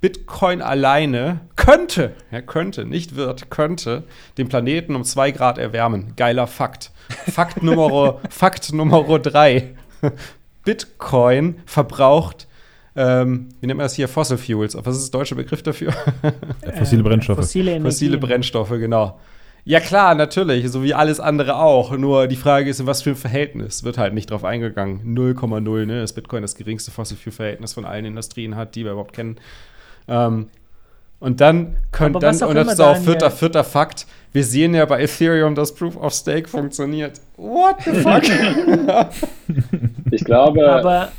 Bitcoin alleine könnte, ja, könnte, nicht wird, könnte den Planeten um zwei Grad erwärmen. Geiler Fakt. Fakt Nummer, Fakt Nummer drei. Bitcoin verbraucht, ähm, wie nennt man das hier, Fossil Fuels. Was ist der deutsche Begriff dafür? fossile Brennstoffe. Fossile, Energie. Fossile Brennstoffe, genau. Ja klar, natürlich, so wie alles andere auch. Nur die Frage ist, in was für ein Verhältnis wird halt nicht drauf eingegangen. 0,0, ne? Das Bitcoin das geringste Fossil Fuel Verhältnis von allen Industrien hat, die wir überhaupt kennen. Ähm, und dann können dann, und das ist auch vierter, vierter Fakt, wir sehen ja bei Ethereum, dass Proof of Stake funktioniert. What the fuck? ich glaube, Aber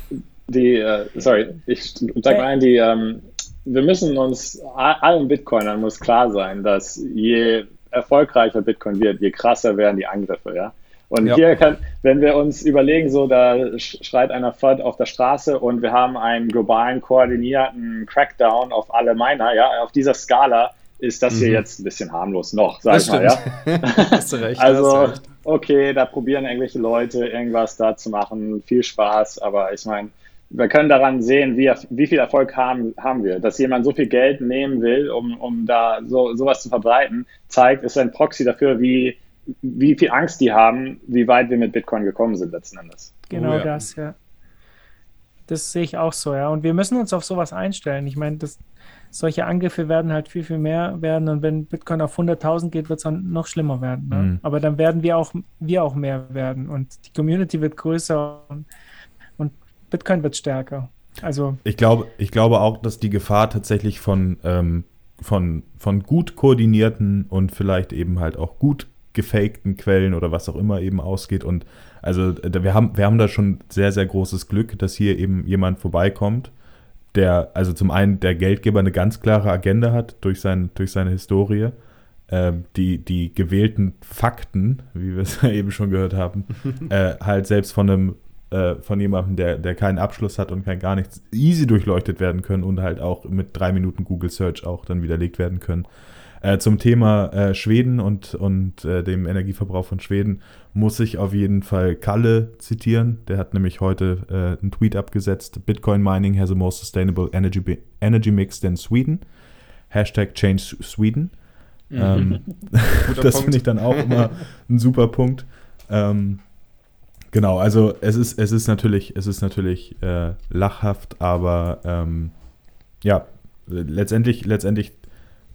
die, uh, sorry, ich sag mal ein, die, um, wir müssen uns, allen Bitcoinern muss klar sein, dass je erfolgreicher Bitcoin wird, je krasser werden die Angriffe, ja. Und ja. hier kann, wenn wir uns überlegen, so da schreit einer FUD auf der Straße und wir haben einen globalen koordinierten Crackdown auf alle Miner, ja, auf dieser Skala ist das mhm. hier jetzt ein bisschen harmlos noch, sag ich mal, ja. hast du recht, also, recht. okay, da probieren irgendwelche Leute irgendwas da zu machen, viel Spaß, aber ich meine, wir können daran sehen, wie, wie viel Erfolg haben, haben wir. Dass jemand so viel Geld nehmen will, um, um da so, sowas zu verbreiten, zeigt, ist ein Proxy dafür, wie, wie viel Angst die haben, wie weit wir mit Bitcoin gekommen sind letzten Endes. Genau oh, ja. das, ja. Das sehe ich auch so, ja. Und wir müssen uns auf sowas einstellen. Ich meine, das, solche Angriffe werden halt viel, viel mehr werden. Und wenn Bitcoin auf 100.000 geht, wird es dann noch schlimmer werden. Ne? Mhm. Aber dann werden wir auch, wir auch mehr werden. Und die Community wird größer. Und Bitcoin wird stärker. Also ich glaube, ich glaube auch, dass die Gefahr tatsächlich von, ähm, von, von gut koordinierten und vielleicht eben halt auch gut gefakten Quellen oder was auch immer eben ausgeht. Und also wir haben, wir haben da schon sehr, sehr großes Glück, dass hier eben jemand vorbeikommt, der, also zum einen der Geldgeber eine ganz klare Agenda hat durch, sein, durch seine Historie. Ähm, die, die gewählten Fakten, wie wir es eben schon gehört haben, äh, halt selbst von einem äh, von jemandem, der, der keinen Abschluss hat und kein gar nichts, easy durchleuchtet werden können und halt auch mit drei Minuten Google Search auch dann widerlegt werden können. Äh, zum Thema äh, Schweden und, und äh, dem Energieverbrauch von Schweden muss ich auf jeden Fall Kalle zitieren. Der hat nämlich heute äh, einen Tweet abgesetzt. Bitcoin mining has a more sustainable energy, energy mix than Sweden. Hashtag change Sweden. Mhm. Ähm, das finde ich dann auch immer ein super Punkt. Ähm, Genau, also es ist, es ist natürlich, es ist natürlich äh, lachhaft, aber ähm, ja, letztendlich, letztendlich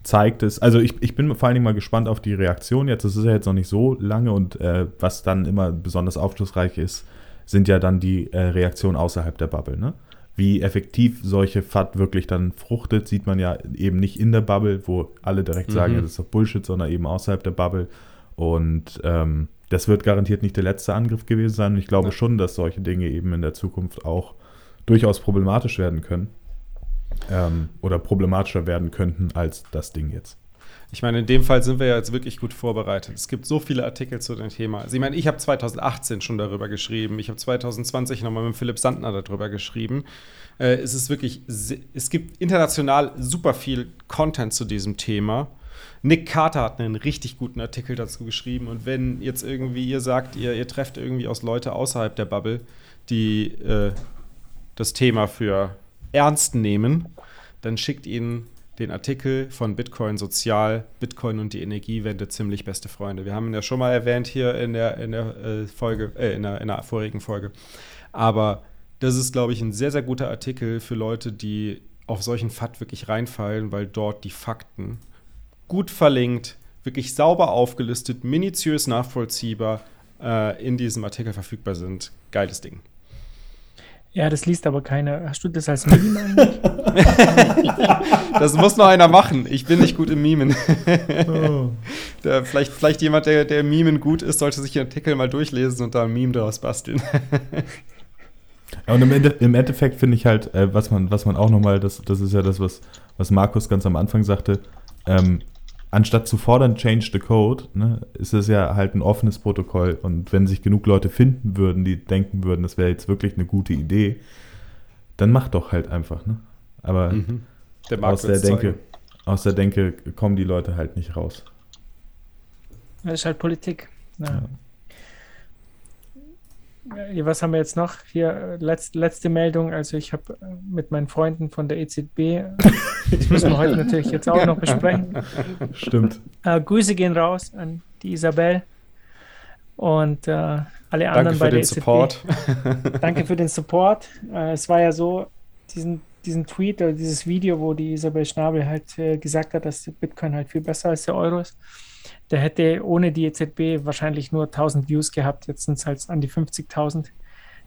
zeigt es, also ich, ich bin vor allen Dingen mal gespannt auf die Reaktion jetzt. Es ist ja jetzt noch nicht so lange und äh, was dann immer besonders aufschlussreich ist, sind ja dann die äh, Reaktionen außerhalb der Bubble. Ne? Wie effektiv solche FAT wirklich dann fruchtet, sieht man ja eben nicht in der Bubble, wo alle direkt sagen, mhm. das ist doch Bullshit, sondern eben außerhalb der Bubble. Und ähm, das wird garantiert nicht der letzte Angriff gewesen sein. Und ich glaube ja. schon, dass solche Dinge eben in der Zukunft auch durchaus problematisch werden können. Ähm, oder problematischer werden könnten als das Ding jetzt. Ich meine, in dem Fall sind wir ja jetzt wirklich gut vorbereitet. Es gibt so viele Artikel zu dem Thema. Also ich meine, ich habe 2018 schon darüber geschrieben. Ich habe 2020 nochmal mit Philipp Sandner darüber geschrieben. Äh, es ist wirklich, es gibt international super viel Content zu diesem Thema. Nick Carter hat einen richtig guten Artikel dazu geschrieben. Und wenn jetzt irgendwie ihr sagt, ihr, ihr trefft irgendwie aus Leute außerhalb der Bubble, die äh, das Thema für ernst nehmen, dann schickt ihnen den Artikel von Bitcoin Sozial, Bitcoin und die Energiewende ziemlich beste Freunde. Wir haben ihn ja schon mal erwähnt hier in der, in der äh, Folge, äh, in, der, in der vorigen Folge. Aber das ist, glaube ich, ein sehr, sehr guter Artikel für Leute, die auf solchen FAT wirklich reinfallen, weil dort die Fakten gut verlinkt, wirklich sauber aufgelistet, minutiös nachvollziehbar äh, in diesem Artikel verfügbar sind. Geiles Ding. Ja, das liest aber keiner. Hast du das als Meme eigentlich? das muss noch einer machen. Ich bin nicht gut im Mimen. oh. der, vielleicht, vielleicht jemand, der, der Mimen gut ist, sollte sich den Artikel mal durchlesen und da ein Meme daraus basteln. Ja, und im, Ende, im Endeffekt finde ich halt, äh, was, man, was man auch nochmal, das, das ist ja das, was, was Markus ganz am Anfang sagte, ähm, anstatt zu fordern, change the code, ne, ist es ja halt ein offenes Protokoll. Und wenn sich genug Leute finden würden, die denken würden, das wäre jetzt wirklich eine gute Idee, dann mach doch halt einfach. Ne? Aber mhm. der aus, der Denke, aus der Denke kommen die Leute halt nicht raus. Das ist halt Politik. Ja. Ja. Was haben wir jetzt noch? Hier, letzt, letzte Meldung. Also, ich habe äh, mit meinen Freunden von der EZB, das müssen wir heute natürlich jetzt auch noch besprechen. Stimmt. Äh, Grüße gehen raus an die Isabel. Und äh, alle anderen Danke für bei der den Support. EZB. Danke für den Support. Äh, es war ja so, diesen, diesen Tweet oder dieses Video, wo die Isabel Schnabel halt äh, gesagt hat, dass Bitcoin halt viel besser als der Euro ist. Der hätte ohne die EZB wahrscheinlich nur 1000 Views gehabt. Jetzt sind es halt an die 50.000.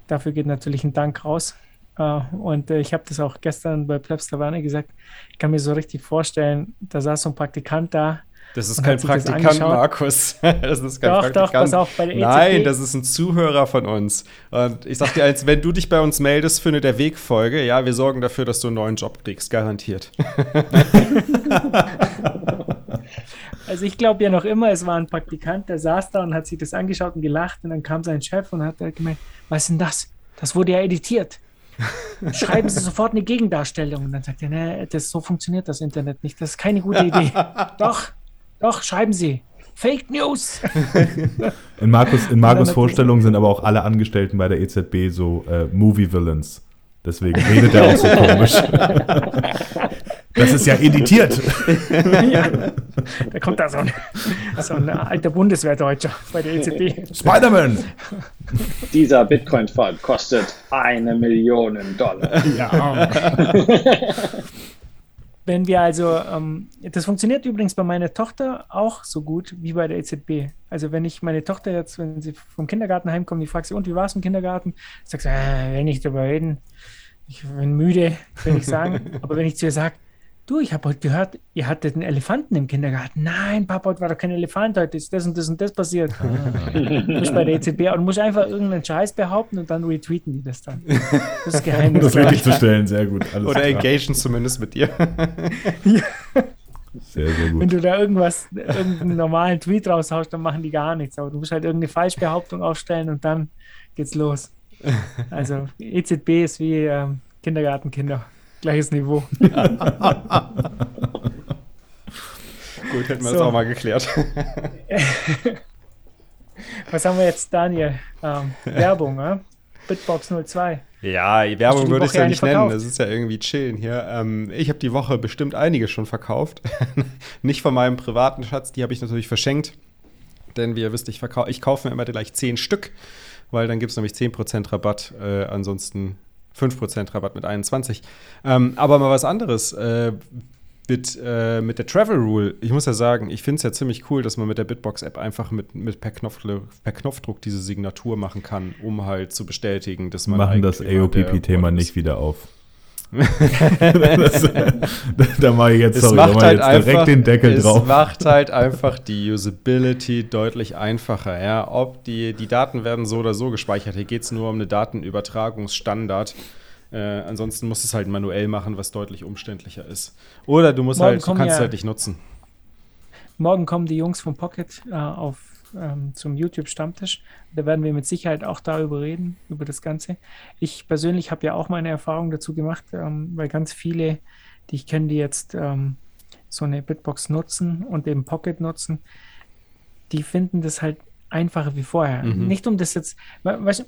Dafür geht natürlich ein Dank raus. Uh, und uh, ich habe das auch gestern bei Plebs Taverne gesagt. Ich kann mir so richtig vorstellen, da saß so ein Praktikant da. Das ist kein Praktikant, das Markus. Das ist kein doch, Praktikant. Doch, pass auf, bei der EZB. Nein, das ist ein Zuhörer von uns. Und ich sag dir, als wenn du dich bei uns meldest für eine der Wegfolge, ja, wir sorgen dafür, dass du einen neuen Job kriegst, garantiert. also ich glaube ja noch immer, es war ein Praktikant, der saß da und hat sich das angeschaut und gelacht und dann kam sein Chef und hat gemeint, was ist denn das? Das wurde ja editiert. Schreiben Sie sofort eine Gegendarstellung. Und dann sagt er, nee, das, so funktioniert das Internet nicht. Das ist keine gute Idee. doch, doch, schreiben Sie. Fake News. In Markus, in Markus Vorstellung sind aber auch alle Angestellten bei der EZB so äh, Movie-Villains. Deswegen redet er auch so komisch. Das ist ja editiert. ja, da kommt da so ein, so ein alter Bundeswehrdeutscher bei der EZB. Spider-Man! Dieser Bitcoin-Fall kostet eine Million Dollar. Ja. Wenn wir also, ähm, das funktioniert übrigens bei meiner Tochter auch so gut wie bei der EZB. Also wenn ich meine Tochter jetzt, wenn sie vom Kindergarten heimkommt, die fragt sie, und wie war es im Kindergarten? Sagt sie, äh, will nicht darüber reden. Ich bin müde, will ich sagen. Aber wenn ich zu ihr sage, Du, ich habe heute gehört, ihr hattet einen Elefanten im Kindergarten. Nein, Papa, heute war doch kein Elefant, heute ist das und das und das passiert. Ah. Du bist bei der EZB und musst einfach irgendeinen Scheiß behaupten und dann retweeten die das dann. Das ist Geheimnis. Um das wirklich zu stellen, sehr gut. Alles Oder klar. engagen zumindest mit dir. ja. Sehr, sehr gut. Wenn du da irgendwas, irgendeinen normalen Tweet raushaust, dann machen die gar nichts. Aber du musst halt irgendeine Falschbehauptung aufstellen und dann geht's los. Also EZB ist wie ähm, Kindergartenkinder. Gleiches Niveau. Gut, hätten wir so. das auch mal geklärt. Was haben wir jetzt, Daniel? Ähm, Werbung, äh? Bitbox 02. Ja, Werbung würde ich es ja nicht nennen. Das ist ja irgendwie chillen hier. Ähm, ich habe die Woche bestimmt einige schon verkauft. nicht von meinem privaten Schatz, die habe ich natürlich verschenkt. Denn wie ihr wisst, ich, ich kaufe mir immer gleich 10 Stück, weil dann gibt es nämlich 10% Rabatt. Äh, ansonsten 5% Rabatt mit 21. Ähm, aber mal was anderes. Äh, mit, äh, mit der Travel Rule, ich muss ja sagen, ich finde es ja ziemlich cool, dass man mit der Bitbox-App einfach mit, mit per, Knopf, per Knopfdruck diese Signatur machen kann, um halt zu bestätigen, dass man. Machen das AOPP-Thema nicht wieder auf. das, da mache ich jetzt, sorry, macht halt jetzt direkt einfach, den Deckel drauf. Es macht halt einfach die Usability deutlich einfacher. Ja? Ob die, die Daten werden so oder so gespeichert. Hier geht es nur um eine Datenübertragungsstandard. Äh, ansonsten musst du es halt manuell machen, was deutlich umständlicher ist. Oder du musst halt, du kannst ja, halt nicht nutzen. Morgen kommen die Jungs von Pocket äh, auf ähm, zum YouTube-Stammtisch. Da werden wir mit Sicherheit auch darüber reden, über das Ganze. Ich persönlich habe ja auch meine Erfahrung dazu gemacht, ähm, weil ganz viele, die ich kenne, die jetzt ähm, so eine Bitbox nutzen und eben Pocket nutzen, die finden das halt einfacher wie vorher. Mhm. Nicht um das jetzt, weißt,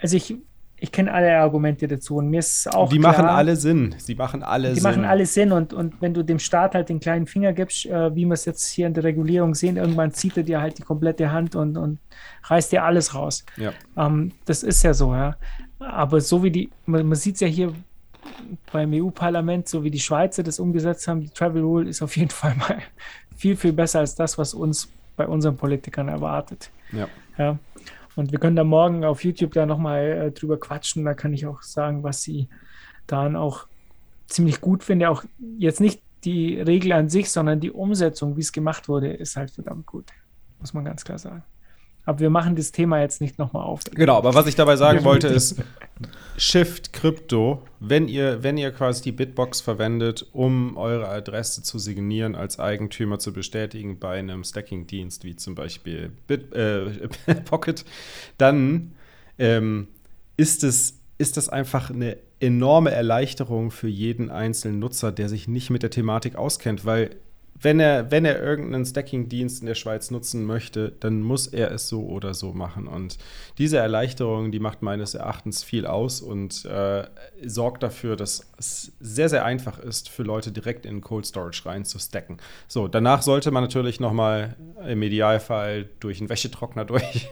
also ich ich kenne alle Argumente dazu und mir ist auch Die klar, machen alle Sinn. Sie machen alle die Sinn. Die machen alle Sinn und, und wenn du dem Staat halt den kleinen Finger gibst, äh, wie wir es jetzt hier in der Regulierung sehen, irgendwann zieht er dir halt die komplette Hand und, und reißt dir alles raus. Ja. Ähm, das ist ja so, ja. Aber so wie die, man, man sieht es ja hier beim EU-Parlament, so wie die Schweizer das umgesetzt haben, die Travel Rule ist auf jeden Fall mal viel, viel besser als das, was uns bei unseren Politikern erwartet. Ja. ja. Und wir können da morgen auf YouTube da nochmal äh, drüber quatschen. Da kann ich auch sagen, was sie dann auch ziemlich gut finde. Auch jetzt nicht die Regel an sich, sondern die Umsetzung, wie es gemacht wurde, ist halt verdammt gut. Muss man ganz klar sagen. Aber wir machen das Thema jetzt nicht nochmal auf. Genau, aber was ich dabei sagen wollte ist, Shift Crypto, wenn ihr, wenn ihr quasi die Bitbox verwendet, um eure Adresse zu signieren, als Eigentümer zu bestätigen bei einem Stacking-Dienst, wie zum Beispiel Bit, äh, Pocket, dann ähm, ist, es, ist das einfach eine enorme Erleichterung für jeden einzelnen Nutzer, der sich nicht mit der Thematik auskennt, weil wenn er, wenn er irgendeinen Stacking-Dienst in der Schweiz nutzen möchte, dann muss er es so oder so machen. Und diese Erleichterung, die macht meines Erachtens viel aus und äh, sorgt dafür, dass es sehr, sehr einfach ist, für Leute direkt in Cold Storage rein zu stacken. So, danach sollte man natürlich noch mal im Idealfall durch einen Wäschetrockner durch.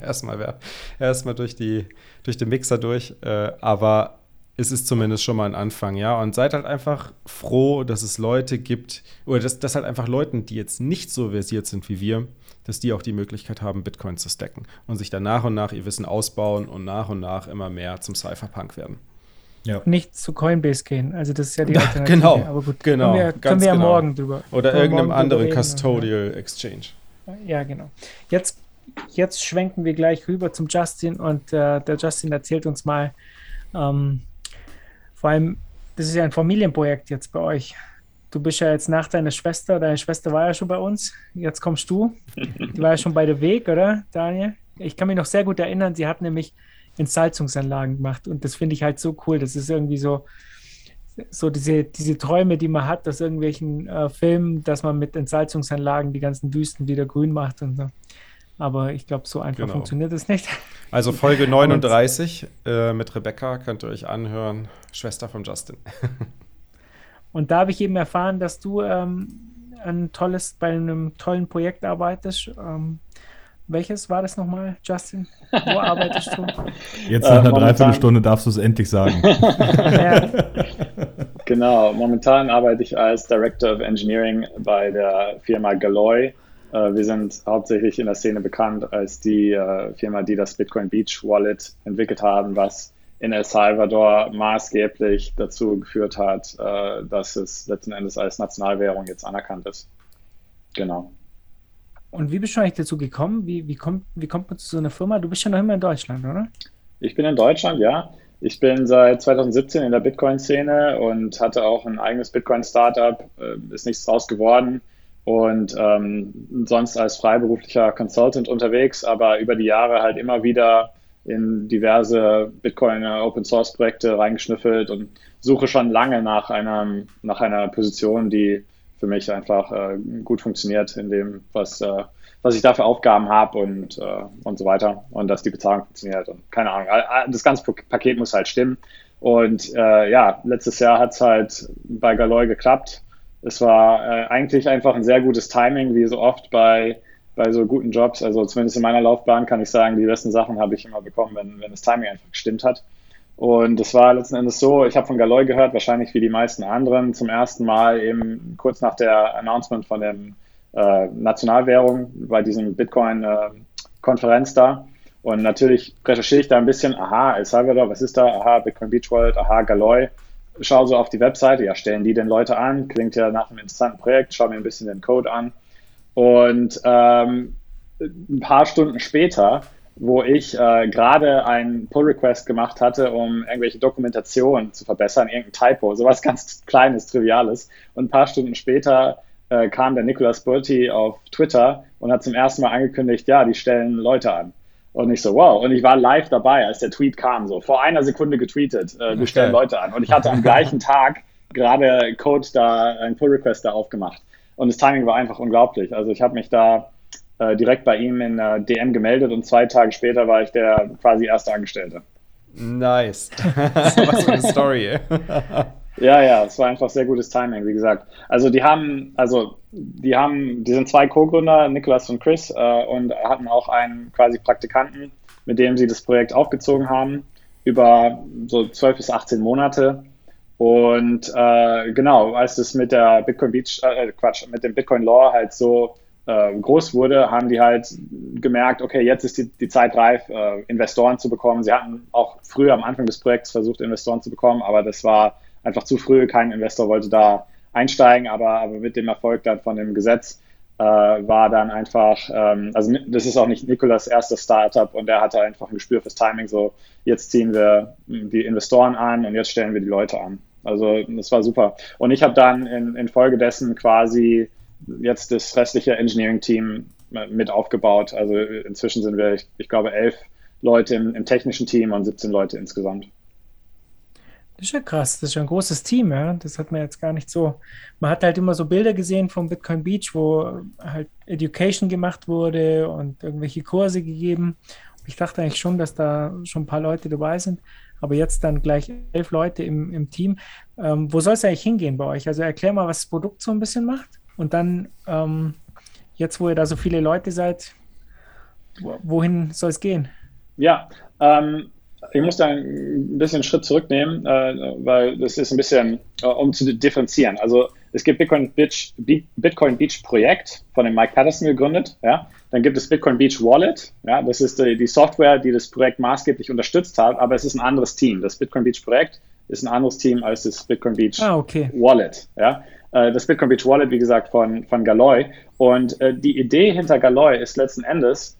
erstmal, erstmal durch, durch den Mixer durch. Äh, aber es ist zumindest schon mal ein Anfang, ja. Und seid halt einfach froh, dass es Leute gibt, oder dass, dass halt einfach Leuten, die jetzt nicht so versiert sind wie wir, dass die auch die Möglichkeit haben, Bitcoin zu stacken und sich dann nach und nach ihr Wissen ausbauen und nach und nach immer mehr zum Cypherpunk werden. Ja. Nicht zu Coinbase gehen. Also das ist ja die Alternative. genau, aber gut, genau, können wir, können wir ja genau. morgen drüber. Oder irgendeinem anderen Custodial oder? Exchange. Ja, genau. Jetzt, jetzt schwenken wir gleich rüber zum Justin und äh, der Justin erzählt uns mal, ähm, vor allem, das ist ja ein Familienprojekt jetzt bei euch. Du bist ja jetzt nach deiner Schwester, deine Schwester war ja schon bei uns, jetzt kommst du. Die war ja schon bei der Weg, oder, Daniel? Ich kann mich noch sehr gut erinnern, sie hat nämlich Entsalzungsanlagen gemacht und das finde ich halt so cool. Das ist irgendwie so, so diese, diese Träume, die man hat aus irgendwelchen äh, Filmen, dass man mit Entsalzungsanlagen die ganzen Wüsten wieder grün macht und so. Aber ich glaube, so einfach genau. funktioniert es nicht. Also Folge 39 äh, mit Rebecca könnt ihr euch anhören, Schwester von Justin. Und da habe ich eben erfahren, dass du ähm, ein tolles, bei einem tollen Projekt arbeitest. Ähm, welches war das nochmal, Justin? Wo arbeitest du? Jetzt nach einer äh, Dreiviertelstunde darfst du es endlich sagen. ja. Genau, momentan arbeite ich als Director of Engineering bei der Firma Galoy. Äh, wir sind hauptsächlich in der Szene bekannt als die äh, Firma, die das Bitcoin Beach Wallet entwickelt haben, was in El Salvador maßgeblich dazu geführt hat, äh, dass es letzten Endes als Nationalwährung jetzt anerkannt ist. Genau. Und wie bist du eigentlich dazu gekommen? Wie, wie, kommt, wie kommt man zu so einer Firma? Du bist ja noch immer in Deutschland, oder? Ich bin in Deutschland, ja. Ich bin seit 2017 in der Bitcoin-Szene und hatte auch ein eigenes Bitcoin-Startup. Ist nichts draus geworden und ähm, sonst als freiberuflicher Consultant unterwegs, aber über die Jahre halt immer wieder in diverse Bitcoin Open Source Projekte reingeschnüffelt und suche schon lange nach einer, nach einer Position, die für mich einfach äh, gut funktioniert in dem, was, äh, was ich da für Aufgaben habe und, äh, und so weiter und dass die Bezahlung funktioniert und keine Ahnung. Das ganze Paket muss halt stimmen. Und äh, ja, letztes Jahr hat es halt bei Galoy geklappt es war äh, eigentlich einfach ein sehr gutes Timing, wie so oft bei, bei so guten Jobs. Also zumindest in meiner Laufbahn kann ich sagen, die besten Sachen habe ich immer bekommen, wenn, wenn das Timing einfach gestimmt hat. Und es war letzten Endes so, ich habe von Galoy gehört, wahrscheinlich wie die meisten anderen, zum ersten Mal eben kurz nach der Announcement von der äh, Nationalwährung bei diesem Bitcoin-Konferenz äh, da. Und natürlich recherchiere ich da ein bisschen, aha, El Salvador, was ist da? Aha, Bitcoin Beach World, aha, Galoy schaue so auf die Webseite, ja, stellen die denn Leute an? Klingt ja nach einem interessanten Projekt, schaue mir ein bisschen den Code an. Und ähm, ein paar Stunden später, wo ich äh, gerade einen Pull-Request gemacht hatte, um irgendwelche Dokumentationen zu verbessern, irgendein Typo, sowas ganz Kleines, Triviales. Und ein paar Stunden später äh, kam der Nicolas Burti auf Twitter und hat zum ersten Mal angekündigt, ja, die stellen Leute an. Und ich so, wow. Und ich war live dabei, als der Tweet kam, so vor einer Sekunde getweetet, äh, wir stellen Leute an. Und ich hatte am gleichen Tag gerade Code da, ein Pull Request da aufgemacht. Und das Timing war einfach unglaublich. Also ich habe mich da äh, direkt bei ihm in äh, DM gemeldet und zwei Tage später war ich der quasi erste Angestellte. Nice. Was für eine Story. Ja, ja, es war einfach sehr gutes Timing, wie gesagt. Also die haben, also die haben, die sind zwei Co-Gründer, Nicholas und Chris, äh, und hatten auch einen quasi Praktikanten, mit dem sie das Projekt aufgezogen haben über so 12 bis 18 Monate. Und äh, genau, als das mit der Bitcoin Beach, äh, Quatsch, mit dem Bitcoin Law halt so äh, groß wurde, haben die halt gemerkt, okay, jetzt ist die, die Zeit reif, äh, Investoren zu bekommen. Sie hatten auch früher am Anfang des Projekts versucht, Investoren zu bekommen, aber das war einfach zu früh. Kein Investor wollte da einsteigen, aber, aber mit dem Erfolg dann von dem Gesetz äh, war dann einfach, ähm, also das ist auch nicht Nikolas erstes Startup und er hatte einfach ein Gespür fürs Timing, so jetzt ziehen wir die Investoren an und jetzt stellen wir die Leute an. Also das war super. Und ich habe dann in, in Folge dessen quasi jetzt das restliche Engineering-Team mit aufgebaut. Also inzwischen sind wir, ich, ich glaube, elf Leute im, im technischen Team und 17 Leute insgesamt. Das ist ja krass, das ist ja ein großes Team, ja. Das hat man jetzt gar nicht so. Man hat halt immer so Bilder gesehen vom Bitcoin Beach, wo halt Education gemacht wurde und irgendwelche Kurse gegeben. Ich dachte eigentlich schon, dass da schon ein paar Leute dabei sind, aber jetzt dann gleich elf Leute im, im Team. Ähm, wo soll es eigentlich hingehen bei euch? Also erklär mal, was das Produkt so ein bisschen macht und dann ähm, jetzt, wo ihr da so viele Leute seid, wohin soll es gehen? Ja, ähm, ich muss da ein bisschen einen Schritt zurücknehmen, äh, weil das ist ein bisschen, äh, um zu differenzieren. Also es gibt Bitcoin Beach, Bitcoin Beach Projekt von dem Mike Patterson gegründet. Ja? Dann gibt es Bitcoin Beach Wallet. Ja? Das ist die, die Software, die das Projekt maßgeblich unterstützt hat, aber es ist ein anderes Team. Das Bitcoin Beach Projekt ist ein anderes Team als das Bitcoin Beach ah, okay. Wallet. Ja? Äh, das Bitcoin Beach Wallet, wie gesagt, von, von Galoy. Und die Idee hinter Galoy ist letzten Endes,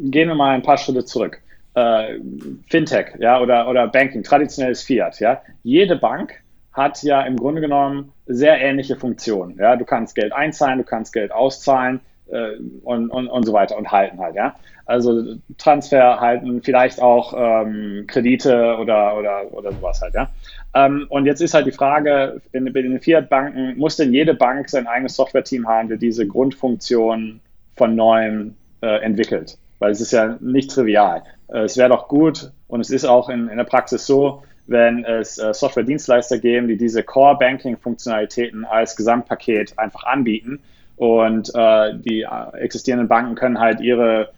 gehen wir mal ein paar Schritte zurück äh, Fintech, ja, oder, oder Banking, traditionelles Fiat, ja. Jede Bank hat ja im Grunde genommen sehr ähnliche Funktionen. Ja, du kannst Geld einzahlen, du kannst Geld auszahlen äh, und, und, und so weiter und halten halt, ja. Also Transfer halten, vielleicht auch ähm, Kredite oder, oder, oder sowas halt, ja. Ähm, und jetzt ist halt die Frage, in, in den Fiat-Banken, muss denn jede Bank sein eigenes Software-Team haben, der diese Grundfunktion von neuem äh, entwickelt? Weil es ist ja nicht trivial. Äh, es wäre doch gut und es ist auch in, in der Praxis so, wenn es äh, Software-Dienstleister geben, die diese Core-Banking-Funktionalitäten als Gesamtpaket einfach anbieten und äh, die äh, existierenden Banken können halt ihre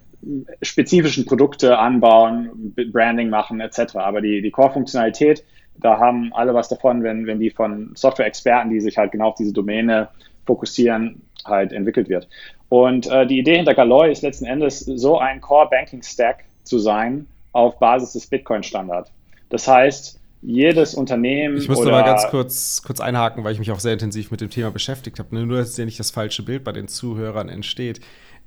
spezifischen Produkte anbauen, Branding machen etc. Aber die, die Core-Funktionalität, da haben alle was davon, wenn, wenn die von Software-Experten, die sich halt genau auf diese Domäne fokussieren, halt entwickelt wird. Und äh, die Idee hinter Galoy ist letzten Endes so ein Core-Banking-Stack zu sein auf Basis des Bitcoin-Standard. Das heißt, jedes Unternehmen. Ich musste mal ganz kurz, kurz einhaken, weil ich mich auch sehr intensiv mit dem Thema beschäftigt habe. Nur, dass ja nicht das falsche Bild bei den Zuhörern entsteht.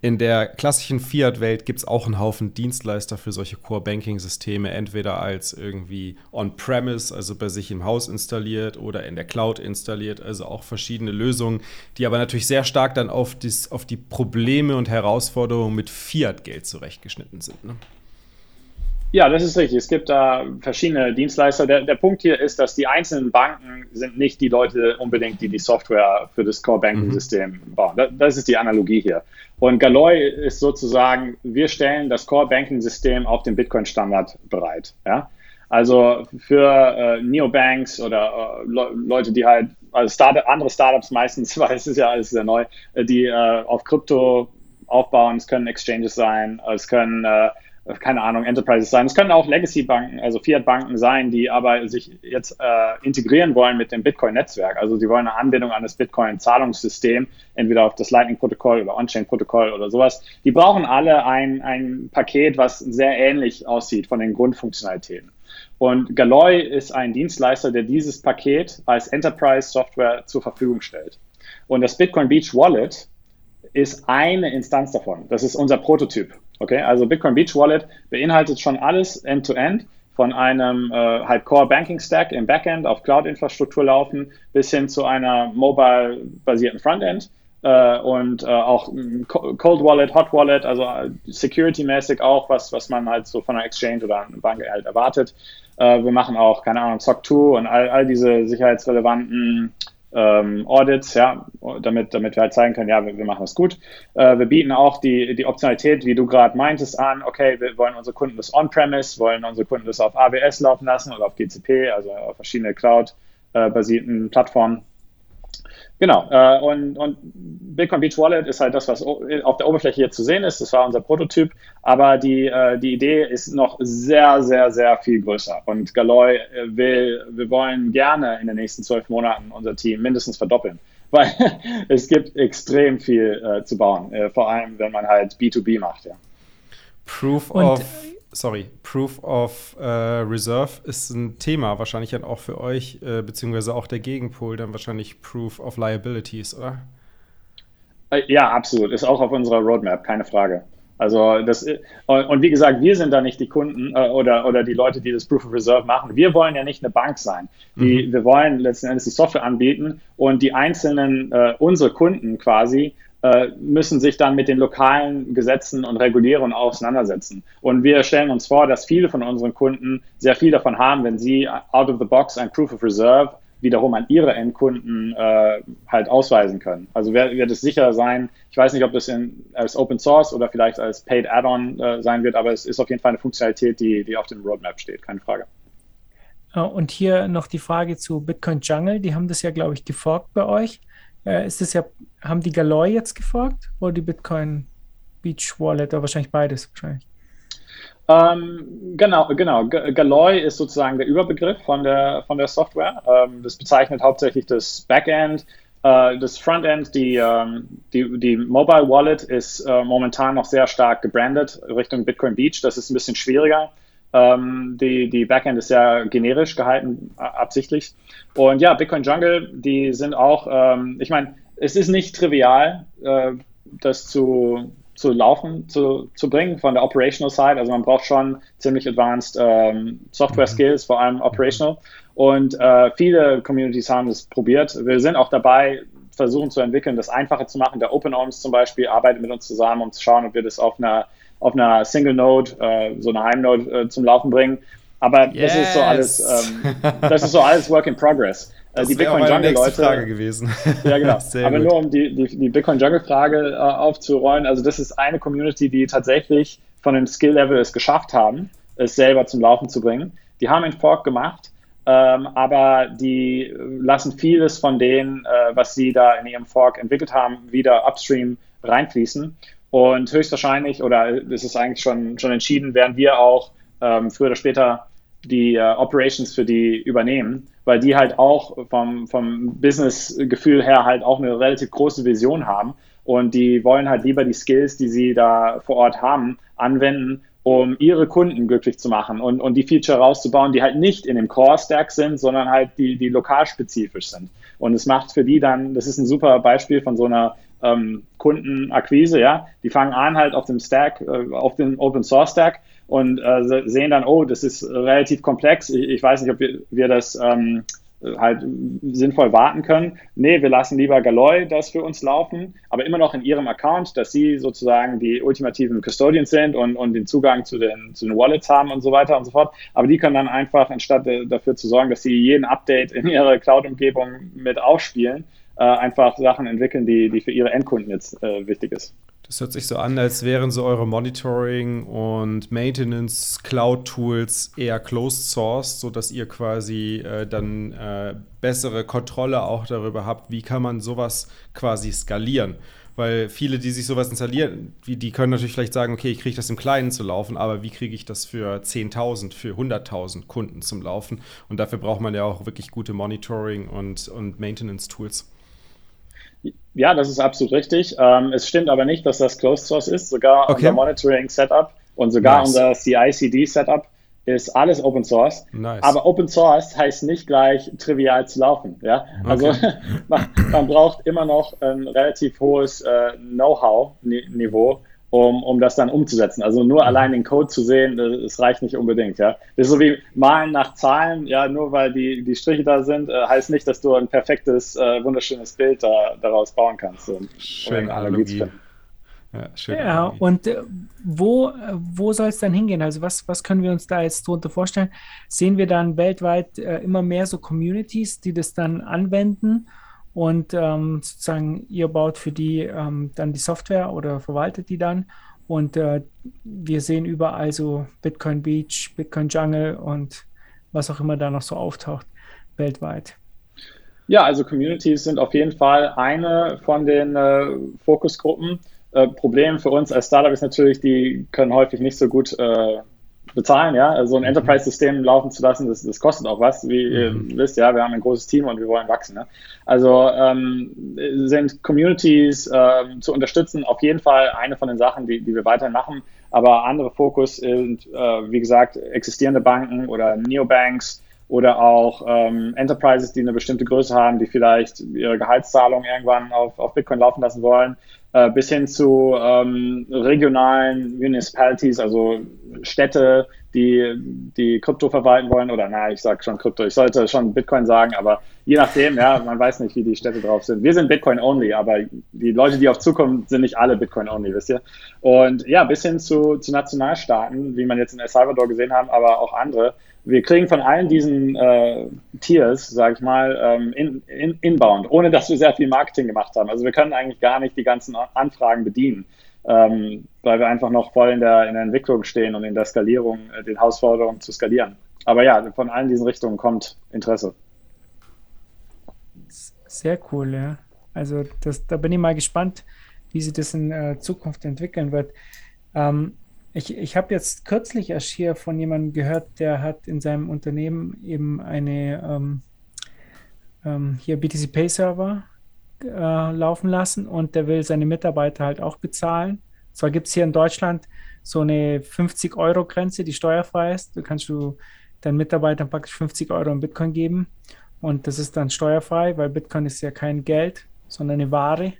In der klassischen Fiat-Welt gibt es auch einen Haufen Dienstleister für solche Core-Banking-Systeme, entweder als irgendwie on-premise, also bei sich im Haus installiert oder in der Cloud installiert, also auch verschiedene Lösungen, die aber natürlich sehr stark dann auf, dies, auf die Probleme und Herausforderungen mit Fiat-Geld zurechtgeschnitten sind. Ne? Ja, das ist richtig. Es gibt da verschiedene Dienstleister. Der, der Punkt hier ist, dass die einzelnen Banken sind nicht die Leute unbedingt, die die Software für das Core Banking System mhm. bauen. Das, das, ist die Analogie hier. Und Galoy ist sozusagen, wir stellen das Core Banking System auf den Bitcoin Standard bereit. Ja? Also für äh, Neobanks oder äh, Le Leute, die halt, also Start andere Startups meistens, weil es ist ja alles sehr neu, äh, die äh, auf Krypto aufbauen. Es können Exchanges sein, es können äh, keine Ahnung, Enterprises sein. Es können auch Legacy-Banken, also Fiat-Banken sein, die aber sich jetzt äh, integrieren wollen mit dem Bitcoin-Netzwerk. Also sie wollen eine Anbindung an das Bitcoin-Zahlungssystem, entweder auf das Lightning-Protokoll oder On-Chain-Protokoll oder sowas. Die brauchen alle ein, ein Paket, was sehr ähnlich aussieht von den Grundfunktionalitäten. Und Galoy ist ein Dienstleister, der dieses Paket als Enterprise-Software zur Verfügung stellt. Und das Bitcoin Beach Wallet ist eine Instanz davon. Das ist unser Prototyp. Okay, also Bitcoin Beach Wallet beinhaltet schon alles end-to-end von einem äh, halt Core Banking Stack im Backend auf Cloud-Infrastruktur laufen bis hin zu einer mobile-basierten Frontend äh, und äh, auch Cold Wallet, Hot Wallet, also äh, security-mäßig auch was, was man halt so von einer Exchange oder einer Bank halt erwartet. Äh, wir machen auch, keine Ahnung, SOC 2 und all, all diese sicherheitsrelevanten ähm, Audits, ja, damit, damit wir halt zeigen können, ja, wir, wir machen das gut. Äh, wir bieten auch die, die Optionalität, wie du gerade meintest, an, okay, wir wollen unsere Kunden das On-Premise, wollen unsere Kunden das auf AWS laufen lassen oder auf GCP, also auf verschiedene Cloud-basierten Plattformen. Genau, äh, und, und Bitcoin Beach Wallet ist halt das, was auf der Oberfläche hier zu sehen ist. Das war unser Prototyp, aber die, äh, die Idee ist noch sehr, sehr, sehr viel größer. Und Galoy äh, will, wir wollen gerne in den nächsten zwölf Monaten unser Team mindestens verdoppeln, weil es gibt extrem viel äh, zu bauen, äh, vor allem wenn man halt B2B macht. Ja. Proof und of sorry, Proof of äh, Reserve ist ein Thema wahrscheinlich dann auch für euch, äh, beziehungsweise auch der Gegenpol dann wahrscheinlich Proof of Liabilities, oder? Äh, ja, absolut. Ist auch auf unserer Roadmap, keine Frage. Also das äh, und wie gesagt, wir sind da nicht die Kunden äh, oder, oder die Leute, die das Proof of Reserve machen. Wir wollen ja nicht eine Bank sein. Die, mhm. Wir wollen letzten Endes die Software anbieten und die einzelnen, äh, unsere Kunden quasi, müssen sich dann mit den lokalen Gesetzen und Regulierungen auseinandersetzen. Und wir stellen uns vor, dass viele von unseren Kunden sehr viel davon haben, wenn sie out of the box ein Proof of Reserve wiederum an ihre Endkunden äh, halt ausweisen können. Also wird, wird es sicher sein, ich weiß nicht, ob das in, als Open Source oder vielleicht als Paid Add-on äh, sein wird, aber es ist auf jeden Fall eine Funktionalität, die, die auf dem Roadmap steht, keine Frage. Äh, und hier noch die Frage zu Bitcoin Jungle. Die haben das ja, glaube ich, geforkt bei euch. Äh, ist das ja, haben die Galoy jetzt geforkt oder die Bitcoin Beach Wallet oder wahrscheinlich beides wahrscheinlich? Ähm, genau, genau. Galoy ist sozusagen der Überbegriff von der, von der Software. Ähm, das bezeichnet hauptsächlich das Backend. Äh, das Frontend, die, ähm, die, die Mobile Wallet ist äh, momentan noch sehr stark gebrandet Richtung Bitcoin Beach. Das ist ein bisschen schwieriger. Ähm, die, die Backend ist sehr generisch gehalten, absichtlich. Und ja, Bitcoin Jungle, die sind auch, ähm, ich meine, es ist nicht trivial, äh, das zu, zu laufen zu, zu bringen von der Operational Side. Also man braucht schon ziemlich advanced ähm, Software mhm. Skills, vor allem Operational. Und äh, viele Communities haben das probiert. Wir sind auch dabei, versuchen zu entwickeln, das einfacher zu machen. Der OpenOMS zum Beispiel arbeitet mit uns zusammen, um zu schauen, ob wir das auf einer, auf einer Single Node, äh, so einer Heimnode äh, zum Laufen bringen. Aber yes. das ist so alles, ähm, das ist so alles Work in Progress. Äh, das die Bitcoin Jungle Leute. Frage gewesen. Ja, genau. Aber gut. nur um die, die, die Bitcoin Jungle Frage äh, aufzurollen. Also, das ist eine Community, die tatsächlich von dem Skill Level es geschafft haben, es selber zum Laufen zu bringen. Die haben einen Fork gemacht, ähm, aber die lassen vieles von dem, äh, was sie da in ihrem Fork entwickelt haben, wieder upstream reinfließen. Und höchstwahrscheinlich, oder es ist eigentlich schon, schon entschieden, werden wir auch ähm, früher oder später die äh, Operations für die übernehmen, weil die halt auch vom, vom Business-Gefühl her halt auch eine relativ große Vision haben und die wollen halt lieber die Skills, die sie da vor Ort haben, anwenden, um ihre Kunden glücklich zu machen und, und die Feature rauszubauen, die halt nicht in dem Core-Stack sind, sondern halt die, die lokalspezifisch sind. Und es macht für die dann, das ist ein super Beispiel von so einer ähm, Kundenakquise, ja, die fangen an halt auf dem Stack, äh, auf dem Open Source Stack und äh, sehen dann, oh, das ist relativ komplex. Ich, ich weiß nicht, ob wir, wir das ähm, halt sinnvoll warten können. Nee, wir lassen lieber Galoy das für uns laufen, aber immer noch in ihrem Account, dass sie sozusagen die ultimativen Custodians sind und, und den Zugang zu den, zu den Wallets haben und so weiter und so fort. Aber die können dann einfach, anstatt äh, dafür zu sorgen, dass sie jeden Update in ihre Cloud-Umgebung mit aufspielen, äh, einfach Sachen entwickeln, die, die für ihre Endkunden jetzt äh, wichtig ist. Das hört sich so an, als wären so eure Monitoring- und Maintenance-Cloud-Tools eher closed sourced, sodass ihr quasi äh, dann äh, bessere Kontrolle auch darüber habt, wie kann man sowas quasi skalieren. Weil viele, die sich sowas installieren, die, können natürlich vielleicht sagen, okay, ich kriege das im Kleinen zu laufen, aber wie kriege ich das für 10.000, für 100.000 Kunden zum Laufen? Und dafür braucht man ja auch wirklich gute Monitoring- und, und Maintenance-Tools. Ja, das ist absolut richtig. Ähm, es stimmt aber nicht, dass das Closed Source ist. Sogar okay. unser Monitoring Setup und sogar nice. unser CI/CD Setup ist alles Open Source. Nice. Aber Open Source heißt nicht gleich trivial zu laufen. Ja, also okay. man, man, braucht immer noch ein relativ hohes äh, Know-how-Niveau um, um das dann umzusetzen. Also nur mhm. allein den Code zu sehen, das, reicht nicht unbedingt. Ja, das ist so wie Malen nach Zahlen. Ja, nur weil die, die Striche da sind, äh, heißt nicht, dass du ein perfektes, äh, wunderschönes Bild da, daraus bauen kannst. Um, Schön Analogie. Ja, schön ja und äh, wo, wo soll es dann hingehen? Also was, was können wir uns da jetzt drunter vorstellen? Sehen wir dann weltweit äh, immer mehr so Communities, die das dann anwenden? Und ähm, sozusagen ihr baut für die ähm, dann die Software oder verwaltet die dann. Und äh, wir sehen überall so Bitcoin Beach, Bitcoin Jungle und was auch immer da noch so auftaucht weltweit. Ja, also Communities sind auf jeden Fall eine von den äh, Fokusgruppen. Äh, Problem für uns als Startup ist natürlich, die können häufig nicht so gut äh, bezahlen, ja. Also ein mhm. Enterprise-System laufen zu lassen, das, das kostet auch was, wie mhm. ihr wisst, ja, wir haben ein großes Team und wir wollen wachsen. Ne? Also ähm, sind Communities äh, zu unterstützen auf jeden Fall eine von den Sachen, die, die wir weiterhin machen. Aber andere Fokus sind, äh, wie gesagt, existierende Banken oder Neobanks oder auch ähm, Enterprises, die eine bestimmte Größe haben, die vielleicht ihre Gehaltszahlung irgendwann auf, auf Bitcoin laufen lassen wollen äh, bis hin zu ähm, regionalen Municipalities, also Städte, die, die Krypto verwalten wollen, oder na, ich sage schon Krypto, ich sollte schon Bitcoin sagen, aber je nachdem, ja, man weiß nicht, wie die Städte drauf sind. Wir sind Bitcoin-only, aber die Leute, die auf zukommen, sind nicht alle Bitcoin-only, wisst ihr? Und ja, bis hin zu, zu Nationalstaaten, wie man jetzt in El Salvador gesehen haben, aber auch andere. Wir kriegen von allen diesen äh, Tiers, sage ich mal, ähm, in, in, inbound, ohne dass wir sehr viel Marketing gemacht haben. Also wir können eigentlich gar nicht die ganzen Anfragen bedienen ähm, weil wir einfach noch voll in der, in der Entwicklung stehen und in der Skalierung, äh, den Herausforderungen zu skalieren. Aber ja, von allen diesen Richtungen kommt Interesse. Sehr cool, ja. Also das, da bin ich mal gespannt, wie sich das in äh, Zukunft entwickeln wird. Ähm, ich ich habe jetzt kürzlich erst hier von jemandem gehört, der hat in seinem Unternehmen eben eine ähm, ähm, hier BTC Pay Server äh, laufen lassen und der will seine Mitarbeiter halt auch bezahlen. Zwar gibt es hier in Deutschland so eine 50-Euro-Grenze, die steuerfrei ist. Du kannst du deinen Mitarbeitern praktisch 50 Euro in Bitcoin geben und das ist dann steuerfrei, weil Bitcoin ist ja kein Geld, sondern eine Ware,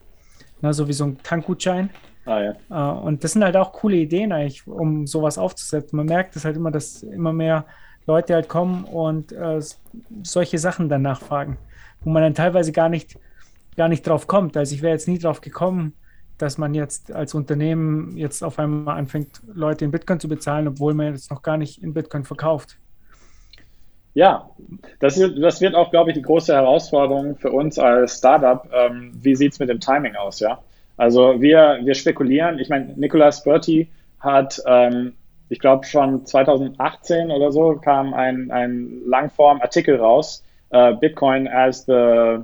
ne, so wie so ein Tankgutschein. Ah, ja. Äh, und das sind halt auch coole Ideen eigentlich, um sowas aufzusetzen. Man merkt es halt immer, dass immer mehr Leute halt kommen und äh, solche Sachen dann nachfragen, wo man dann teilweise gar nicht gar nicht drauf kommt. Also ich wäre jetzt nie drauf gekommen, dass man jetzt als Unternehmen jetzt auf einmal anfängt, Leute in Bitcoin zu bezahlen, obwohl man jetzt noch gar nicht in Bitcoin verkauft. Ja, das, das wird auch, glaube ich, die große Herausforderung für uns als Startup. Ähm, wie sieht es mit dem Timing aus, ja? Also wir, wir spekulieren, ich meine, Nicolas Berti hat, ähm, ich glaube schon 2018 oder so, kam ein, ein Langform-Artikel raus, äh, Bitcoin as the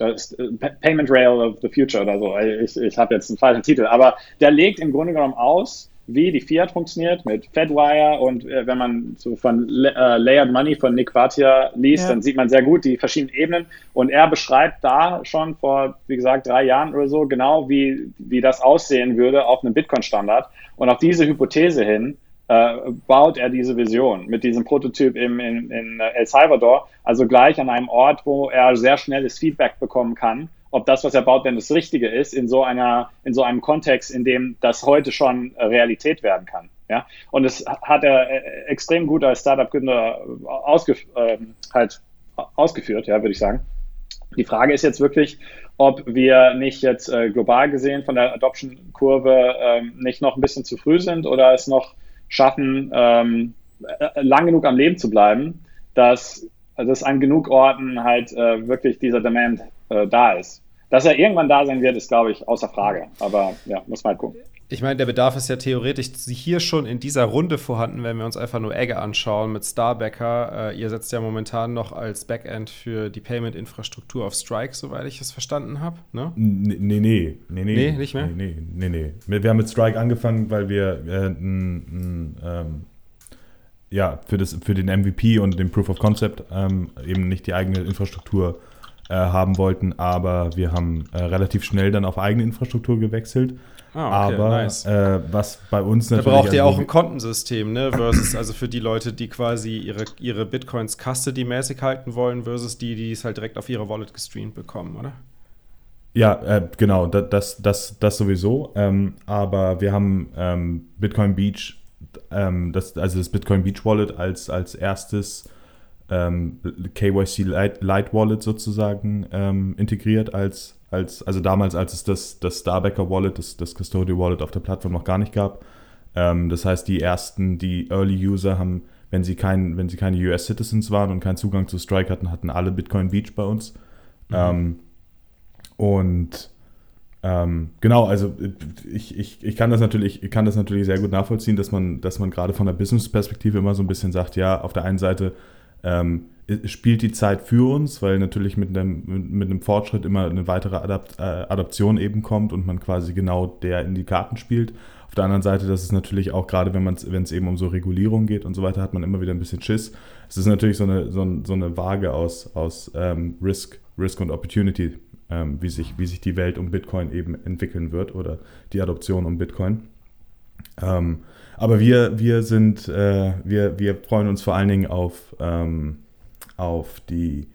das äh, Payment Rail of the Future oder so. Ich, ich habe jetzt einen falschen Titel, aber der legt im Grunde genommen aus, wie die Fiat funktioniert mit Fedwire und äh, wenn man so von äh, Layered Money von Nick Vatia liest, ja. dann sieht man sehr gut die verschiedenen Ebenen. Und er beschreibt da schon vor, wie gesagt, drei Jahren oder so genau, wie, wie das aussehen würde auf einem Bitcoin-Standard. Und auf diese Hypothese hin äh, baut er diese Vision mit diesem Prototyp im, in, in El Salvador, also gleich an einem Ort, wo er sehr schnelles Feedback bekommen kann, ob das, was er baut, denn das Richtige ist, in so einer, in so einem Kontext, in dem das heute schon Realität werden kann. Ja, und das hat er äh, extrem gut als Startup-Gründer ausge, äh, halt ausgeführt, ja, würde ich sagen. Die Frage ist jetzt wirklich, ob wir nicht jetzt äh, global gesehen von der Adoption-Kurve äh, nicht noch ein bisschen zu früh sind oder es noch schaffen, ähm, äh, lang genug am Leben zu bleiben, dass, dass an genug Orten halt äh, wirklich dieser Demand äh, da ist. Dass er irgendwann da sein wird, ist, glaube ich, außer Frage. Aber ja, muss man halt gucken. Ich meine, der Bedarf ist ja theoretisch hier schon in dieser Runde vorhanden, wenn wir uns einfach nur Egge anschauen mit Starbacker. Äh, ihr setzt ja momentan noch als Backend für die Payment-Infrastruktur auf Strike, soweit ich es verstanden habe. Ne? Nee, nee, nee, nee. Nee, nicht mehr? Nee, nee, nee. nee. Wir haben mit Strike angefangen, weil wir äh, n, ähm, ja, für, das, für den MVP und den Proof of Concept ähm, eben nicht die eigene Infrastruktur äh, haben wollten, aber wir haben äh, relativ schnell dann auf eigene Infrastruktur gewechselt Ah, okay, Aber nice. äh, was bei uns natürlich. Da braucht ihr also auch ein Kontensystem, ne? Versus, also für die Leute, die quasi ihre, ihre Bitcoins Custody-mäßig halten wollen, versus die, die es halt direkt auf ihre Wallet gestreamt bekommen, oder? Ja, äh, genau, das, das, das sowieso. Ähm, aber wir haben ähm, Bitcoin Beach, ähm, das, also das Bitcoin Beach Wallet als, als erstes ähm, KYC Light, Light Wallet sozusagen ähm, integriert als als, also damals, als es das, das Starbacker Wallet, das, das Custodial Wallet auf der Plattform noch gar nicht gab. Ähm, das heißt, die ersten, die Early User haben, wenn sie, kein, wenn sie keine US Citizens waren und keinen Zugang zu Strike hatten, hatten alle Bitcoin Beach bei uns. Mhm. Ähm, und ähm, genau, also ich, ich, ich kann das natürlich, ich kann das natürlich sehr gut nachvollziehen, dass man, dass man gerade von der Business-Perspektive immer so ein bisschen sagt, ja, auf der einen Seite ähm, spielt die Zeit für uns, weil natürlich mit einem, mit einem Fortschritt immer eine weitere Adapt, äh, Adaption eben kommt und man quasi genau der in die Karten spielt. Auf der anderen Seite, das ist natürlich auch gerade, wenn es eben um so Regulierung geht und so weiter, hat man immer wieder ein bisschen Schiss. Es ist natürlich so eine, so, so eine Waage aus, aus ähm, Risk, Risk und Opportunity, ähm, wie, sich, wie sich die Welt um Bitcoin eben entwickeln wird oder die Adoption um Bitcoin. Ähm, aber wir, wir sind, äh, wir, wir freuen uns vor allen Dingen auf, ähm, auf die,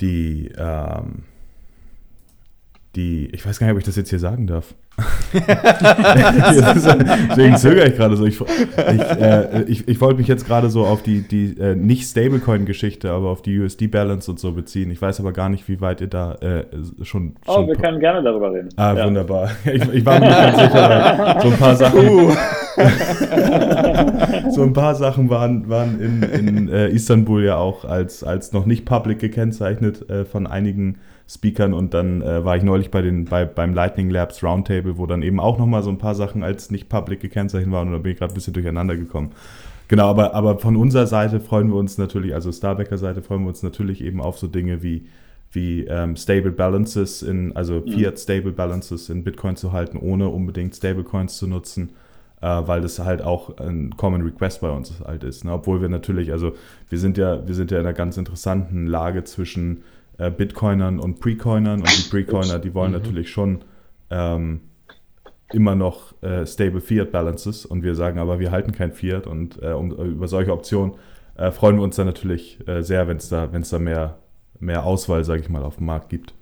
die, ähm, die, ich weiß gar nicht, ob ich das jetzt hier sagen darf. Deswegen zögere ich gerade so. Ich, ich, äh, ich, ich wollte mich jetzt gerade so auf die, die äh, nicht Stablecoin-Geschichte, aber auf die USD-Balance und so beziehen. Ich weiß aber gar nicht, wie weit ihr da äh, schon, Oh, schon wir können gerne darüber reden. Ah, Ja. wunderbar. Ich, ich war mir nicht ganz sicher. So ein paar Sachen, Uh. so ein paar Sachen waren, waren in, in äh, Istanbul ja auch als, als noch nicht public gekennzeichnet äh, von einigen Speakern und dann äh, war ich neulich bei den, bei, beim Lightning Labs Roundtable, wo dann eben auch nochmal so ein paar Sachen als nicht public gekennzeichnet waren und da bin ich gerade ein bisschen durcheinander gekommen. Genau, aber, aber von unserer Seite freuen wir uns natürlich, also Starbacker Seite freuen wir uns natürlich eben auf so Dinge wie, wie ähm, Stable Balances in, also Fiat Stable Balances in Bitcoin zu halten, ohne unbedingt Stablecoins zu nutzen, äh, weil das halt auch ein Common Request bei uns halt ist. Ne? Obwohl wir natürlich, also wir sind ja, wir sind ja in einer ganz interessanten Lage zwischen äh, Bitcoinern und Precoinern und die Precoiner, die wollen natürlich schon ähm, immer noch äh, stable Fiat Balances und wir sagen aber, wir halten kein Fiat und äh, um, über solche Optionen äh, freuen wir uns dann natürlich äh, sehr, wenn es da, wenn's da mehr, mehr Auswahl, sage ich mal, auf dem Markt gibt.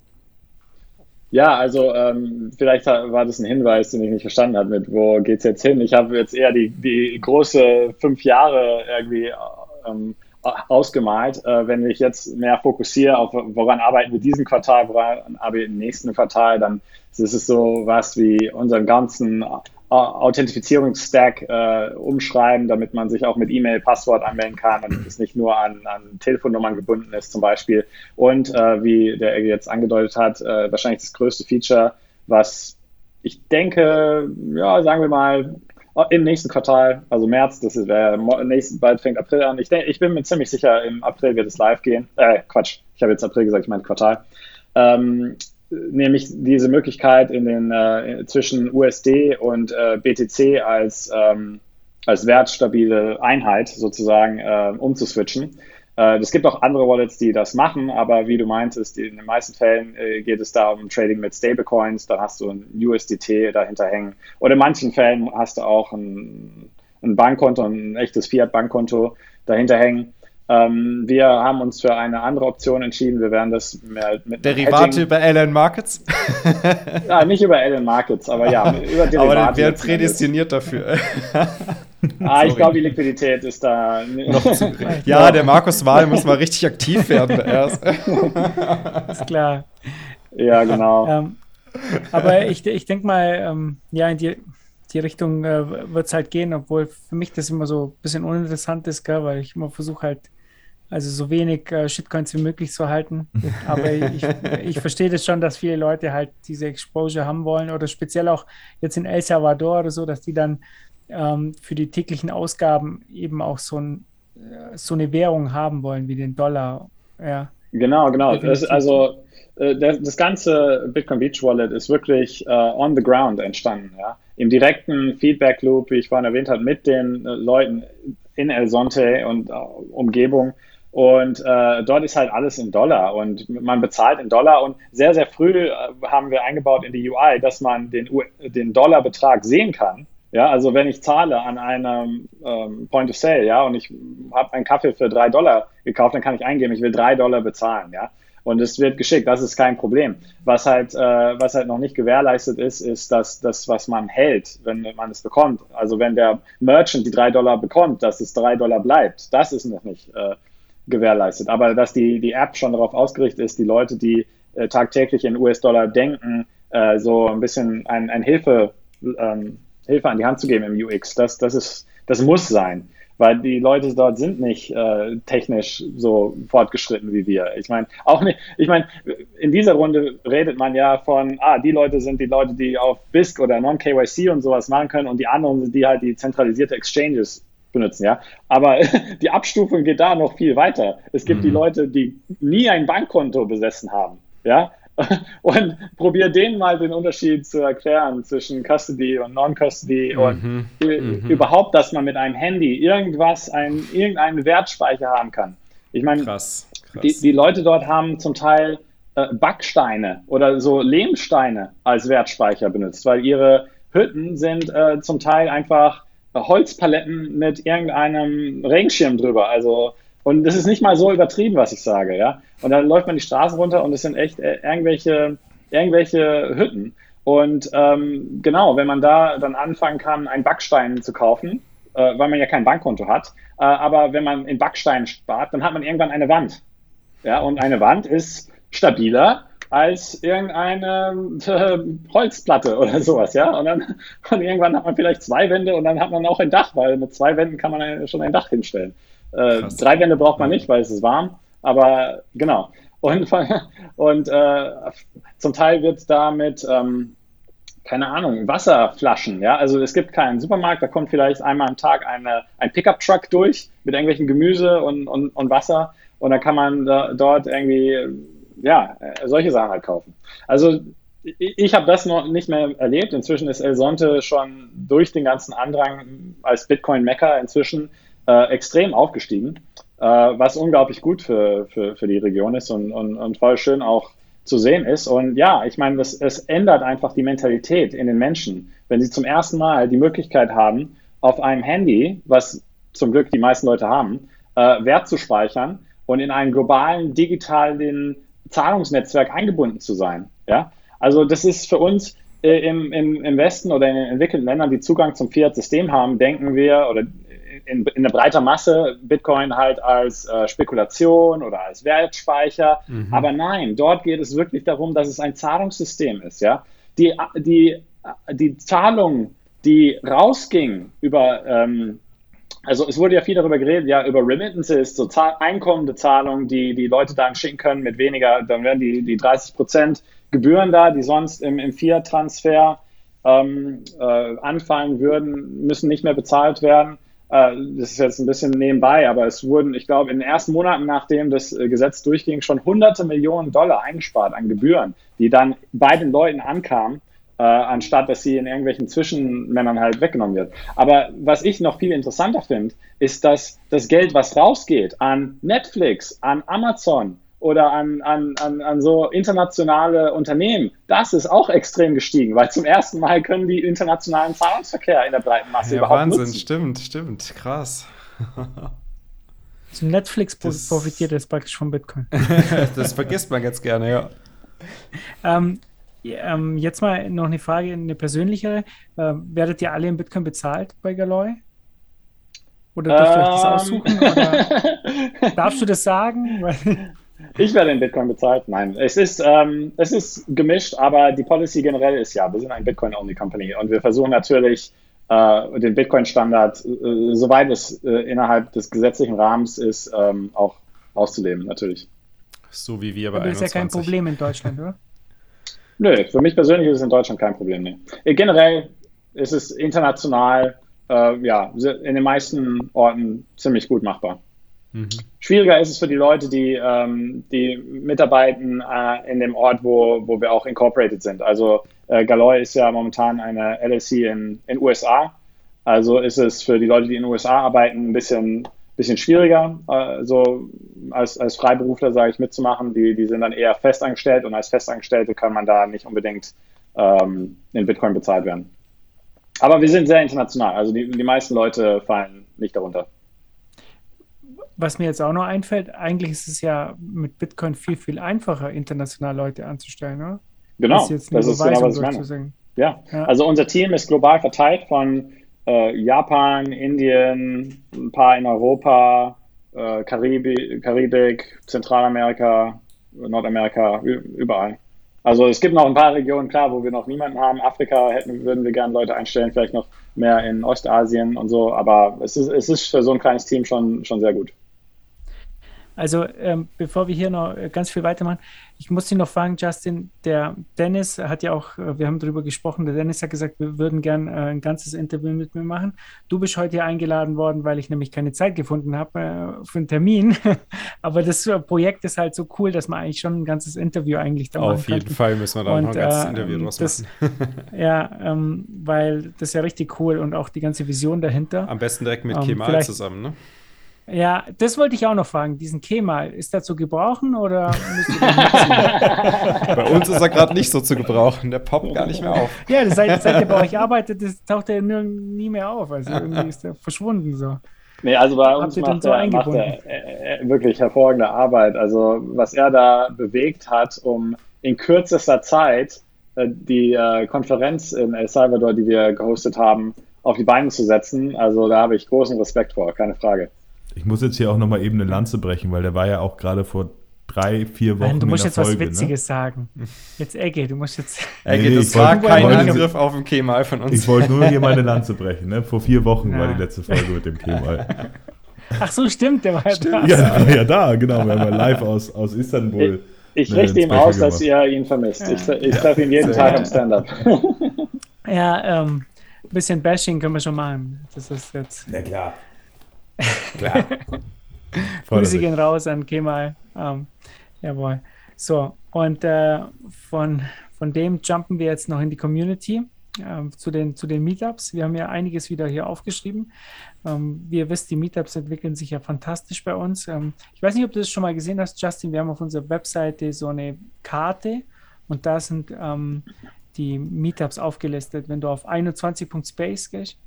Ja, also ähm, vielleicht war das ein Hinweis, den ich nicht verstanden habe, mit wo geht's jetzt hin? Ich habe jetzt eher die, die große fünf Jahre irgendwie ähm, ausgemalt. Äh, wenn ich jetzt mehr fokussiere auf woran arbeiten wir diesen Quartal, woran arbeiten wir im nächsten Quartal, dann ist es so was wie unseren ganzen Au- Authentifizierungsstack äh, umschreiben, damit man sich auch mit E-Mail, Passwort anmelden kann, damit es nicht nur an, an Telefonnummern gebunden ist zum Beispiel. Und äh, wie der jetzt angedeutet hat, äh, wahrscheinlich das größte Feature, was ich denke, ja, sagen wir mal, im nächsten Quartal, also März, das ist äh, nächsten, bald fängt April an. Ich, denke, ich bin mir ziemlich sicher, im April wird es live gehen. Äh, Quatsch, ich habe jetzt April gesagt, ich meine Quartal. Ähm, nämlich diese Möglichkeit in den äh, zwischen USD und äh, BTC als ähm, als wertstabile Einheit sozusagen äh, umzuswitchen. Äh, es gibt auch andere Wallets, die das machen, aber wie du meintest, in den meisten Fällen äh, geht es da um Trading mit Stablecoins, dann hast du ein USDT dahinter hängen. Oder in manchen Fällen hast du auch ein, ein Bankkonto, ein echtes Fiat-Bankkonto dahinter hängen. Ähm, wir haben uns für eine andere Option entschieden. Wir werden das mehr mit Derivate Hedging- über Allen Markets. ja, nicht über Allen Markets, aber ja, über Derivate. Aber dann wäre prädestiniert dafür. Ah, ich glaube, die Liquidität ist da Noch zu ja, der Markus Wahl muss mal richtig aktiv werden erst. Ist klar. Ja, genau. Ähm, aber ich, ich denke mal, ähm, ja, in die, die Richtung äh, wird es halt gehen, obwohl für mich das immer so ein bisschen uninteressant ist, gell, weil ich immer versuche halt, also so wenig äh, Shitcoins wie möglich zu halten. Aber ich, ich verstehe das schon, dass viele Leute halt diese Exposure haben wollen oder speziell auch jetzt in El Salvador oder so, dass die dann ähm, für die täglichen Ausgaben eben auch so, ein, äh, so eine Währung haben wollen wie den Dollar. Ja. Genau, genau. Das, also äh, das, das ganze Bitcoin Beach Wallet ist wirklich äh, on the ground entstanden, ja. Im direkten Feedback Loop, wie ich vorhin erwähnt habe, mit den äh, Leuten in El Sonte und äh, Umgebung. Und äh, dort ist halt alles in Dollar und man bezahlt in Dollar. Und sehr, sehr früh äh, haben wir eingebaut in die UI, dass man den, den Dollarbetrag sehen kann. Ja, also wenn ich zahle an einem ähm, Point of Sale, ja, und ich habe einen Kaffee für drei Dollar gekauft, dann kann ich eingeben, ich will drei Dollar bezahlen, ja. Und es wird geschickt, das ist kein Problem. Was halt, äh, was halt noch nicht gewährleistet ist, ist, dass das, was man hält, wenn man es bekommt. Also wenn der Merchant die drei Dollar bekommt, dass es drei Dollar bleibt, das ist noch nicht äh, gewährleistet. Aber dass die, die App schon darauf ausgerichtet ist, die Leute, die äh, tagtäglich in US-Dollar denken, äh, so ein bisschen ein, ein Hilfe, ähm, Hilfe an die Hand zu geben im UX, das, das, ist, das muss sein. Weil die Leute dort sind nicht äh, technisch so fortgeschritten wie wir. Ich meine, auch nicht, ich meine, in dieser Runde redet man ja von, ah, die Leute sind die Leute, die auf BISC oder Non-KYC und sowas machen können und die anderen sind die halt die zentralisierte Exchanges benutzen, ja. Aber die Abstufung geht da noch viel weiter. Es gibt die Leute, die nie ein Bankkonto besessen haben, ja. Und probier denen mal den Unterschied zu erklären zwischen Custody und Non-Custody und ü- überhaupt, dass man mit einem Handy irgendwas, ein, irgendeinen Wertspeicher haben kann. Ich meine, Krass. krass. die, die Leute dort haben zum Teil äh, Backsteine oder so Lehmsteine als Wertspeicher benutzt, weil ihre Hütten sind äh, zum Teil einfach Holzpaletten mit irgendeinem Regenschirm drüber. Also und das ist nicht mal so übertrieben, was ich sage, ja. Und dann läuft man die Straße runter und es sind echt äh, irgendwelche irgendwelche Hütten. Und ähm, genau, wenn man da dann anfangen kann, einen Backstein zu kaufen, äh, weil man ja kein Bankkonto hat, äh, aber wenn man in Backstein spart, dann hat man irgendwann eine Wand. Ja, und eine Wand ist stabiler als irgendeine äh, Holzplatte oder sowas, ja. Und dann und irgendwann hat man vielleicht zwei Wände und dann hat man auch ein Dach, weil mit zwei Wänden kann man schon ein Dach hinstellen. Äh, drei Wände braucht man nicht, weil es ist warm, aber genau. Und, und äh, zum Teil wird damit, ähm, keine Ahnung, Wasserflaschen, ja. Also es gibt keinen Supermarkt, da kommt vielleicht einmal am Tag eine, ein Pickup-Truck durch mit irgendwelchen Gemüse und, und, und Wasser und dann kann man da, dort irgendwie ja, solche Sachen halt kaufen. Also ich habe das noch nicht mehr erlebt. Inzwischen ist El Sonte schon durch den ganzen Andrang als Bitcoin-Mecker inzwischen äh, extrem aufgestiegen, äh, was unglaublich gut für, für, für die Region ist und, und, und voll schön auch zu sehen ist. Und ja, ich meine, es ändert einfach die Mentalität in den Menschen, wenn sie zum ersten Mal die Möglichkeit haben, auf einem Handy, was zum Glück die meisten Leute haben, äh, Wert zu speichern und in einen globalen digitalen Zahlungsnetzwerk eingebunden zu sein. Ja? Also das ist für uns äh, im, im, im Westen oder in den entwickelten Ländern, die Zugang zum Fiat-System haben, denken wir oder in, in einer breiter Masse Bitcoin halt als äh, Spekulation oder als Wertspeicher. Mhm. Aber nein, dort geht es wirklich darum, dass es ein Zahlungssystem ist. Ja? Die, die, die Zahlung, die rausging über ähm, also es wurde ja viel darüber geredet, ja, über Remittances, so Zahl einkommende Zahlungen, die die Leute dann schicken können mit weniger, dann werden die, die 30 Prozent Gebühren da, die sonst im, im Fiat-Transfer ähm, äh, anfallen würden, müssen nicht mehr bezahlt werden. Äh, das ist jetzt ein bisschen nebenbei, aber es wurden, ich glaube, in den ersten Monaten, nachdem das äh, Gesetz durchging, schon hunderte Millionen Dollar eingespart an Gebühren, die dann bei den Leuten ankamen äh, anstatt dass sie in irgendwelchen Zwischenmännern halt weggenommen wird. Aber was ich noch viel interessanter finde, ist, dass das Geld, was rausgeht an Netflix, an Amazon oder an, an, an, an so internationale Unternehmen, das ist auch extrem gestiegen, weil zum ersten Mal können die internationalen Zahlungsverkehr in der breiten Masse ja, überhaupt Wahnsinn, nutzen. stimmt, stimmt, krass. Also Netflix das, profitiert jetzt praktisch von Bitcoin. das vergisst man ganz gerne, ja. Ähm, ähm, jetzt mal noch eine Frage, eine persönlichere. Ähm, werdet ihr alle in Bitcoin bezahlt bei Galoy? Oder dürft ihr euch das ähm. aussuchen? Oder darfst du das sagen? ich werde in Bitcoin bezahlt. Nein, es ist, ähm, es ist gemischt, aber die Policy generell ist ja, wir sind ein Bitcoin-Only-Company und wir versuchen natürlich, äh, den Bitcoin-Standard, äh, soweit es äh, innerhalb des gesetzlichen Rahmens ist, ähm, auch auszuleben, natürlich. So wie wir bei Aber 21. ist ja kein Problem in Deutschland, oder? Nö, für mich persönlich ist es in Deutschland kein Problem. Nee. Äh, generell ist es international, äh, ja, in den meisten Orten ziemlich gut machbar. Mhm. Schwieriger ist es für die Leute, die, ähm, die mitarbeiten äh, in dem Ort, wo, wo wir auch incorporated sind. Also äh, Galoy ist ja momentan eine LLC in den USA. Also ist es für die Leute, die in den USA arbeiten, ein bisschen bisschen schwieriger, äh, so als, als Freiberufler, sage ich, mitzumachen. Die, die sind dann eher festangestellt und als Festangestellte kann man da nicht unbedingt ähm, in Bitcoin bezahlt werden. Aber wir sind sehr international, also die, die meisten Leute fallen nicht darunter. Was mir jetzt auch noch einfällt, eigentlich ist es ja mit Bitcoin viel, viel einfacher, international Leute anzustellen, oder? Genau, das ist, das ist genau, was ich meine. Ja. ja, also unser Team ist global verteilt von äh, Japan, Indien, ein paar in Europa, äh, Karibik, Karibik, Zentralamerika, Nordamerika, überall. Also es gibt noch ein paar Regionen, klar, wo wir noch niemanden haben. Afrika hätten, würden wir gerne Leute einstellen, vielleicht noch mehr in Ostasien und so, aber es ist, es ist für so ein kleines Team schon, schon sehr gut. Also ähm, bevor wir hier noch äh, ganz viel weitermachen, ich muss dich noch fragen, Justin, der Dennis hat ja auch, äh, wir haben darüber gesprochen, der Dennis hat gesagt, wir würden gern äh, ein ganzes Interview mit mir machen. Du bist heute hier eingeladen worden, weil ich nämlich keine Zeit gefunden habe äh, für einen Termin. Aber das äh, Projekt ist halt so cool, dass man eigentlich schon ein ganzes Interview eigentlich da Auf jeden kann. Fall müssen wir da noch ein ganzes äh, Interview draus das, machen. ja, ähm, weil das ist ja richtig cool und auch die ganze Vision dahinter. Am besten direkt mit ähm, Kemal zusammen, ne? Ja, das wollte ich auch noch fragen. Diesen Kemal, ist er zu gebrauchen oder Bei uns ist er gerade nicht so zu gebrauchen. Der poppt gar nicht mehr auf. Ja, seit, seit er bei euch arbeitet, das taucht er nie mehr auf. Also irgendwie ist er verschwunden so. Nee, also bei uns macht, so er, macht er, äh, wirklich hervorragende Arbeit. Also was er da bewegt hat, um in kürzester Zeit äh, die äh, Konferenz in El Salvador, die wir gehostet haben, auf die Beine zu setzen. Also da habe ich großen Respekt vor, keine Frage. Ich muss jetzt hier auch nochmal eben eine Lanze brechen, weil der war ja auch gerade vor drei, vier Wochen. Nein, du musst jetzt Folge, was ne? Witziges ne? sagen. Jetzt Egge, du musst jetzt. Egge, das war kein Angriff auf den Kemal von uns. Ich wollte nur hier meine Lanze brechen. Ne? Vor vier Wochen ja. war die letzte Folge mit dem Kemal. Ach so, stimmt, der war ja da. Ja, der war ja da, genau. Wir haben live aus, aus Istanbul. Ich, ich richte ihm aus, dass ihr ihn vermisst. Ja. Ich, ich treffe ihn jeden Tag am Stand-up. ja, ähm, ein bisschen Bashing können wir schon machen. Das ist jetzt. Ja, klar. Klar. Grüße gehen raus an Kemal. Ähm, jawohl. So, und äh, von, von dem jumpen wir jetzt noch in die Community. Äh, zu, den, zu den Meetups. Wir haben ja einiges wieder hier aufgeschrieben. Ähm, wie ihr wisst, die Meetups entwickeln sich ja fantastisch bei uns. Ähm, ich weiß nicht, ob du das schon mal gesehen hast, Justin. Wir haben auf unserer Webseite so eine Karte und da sind ähm, die Meetups aufgelistet. Wenn du auf 21.space gehst,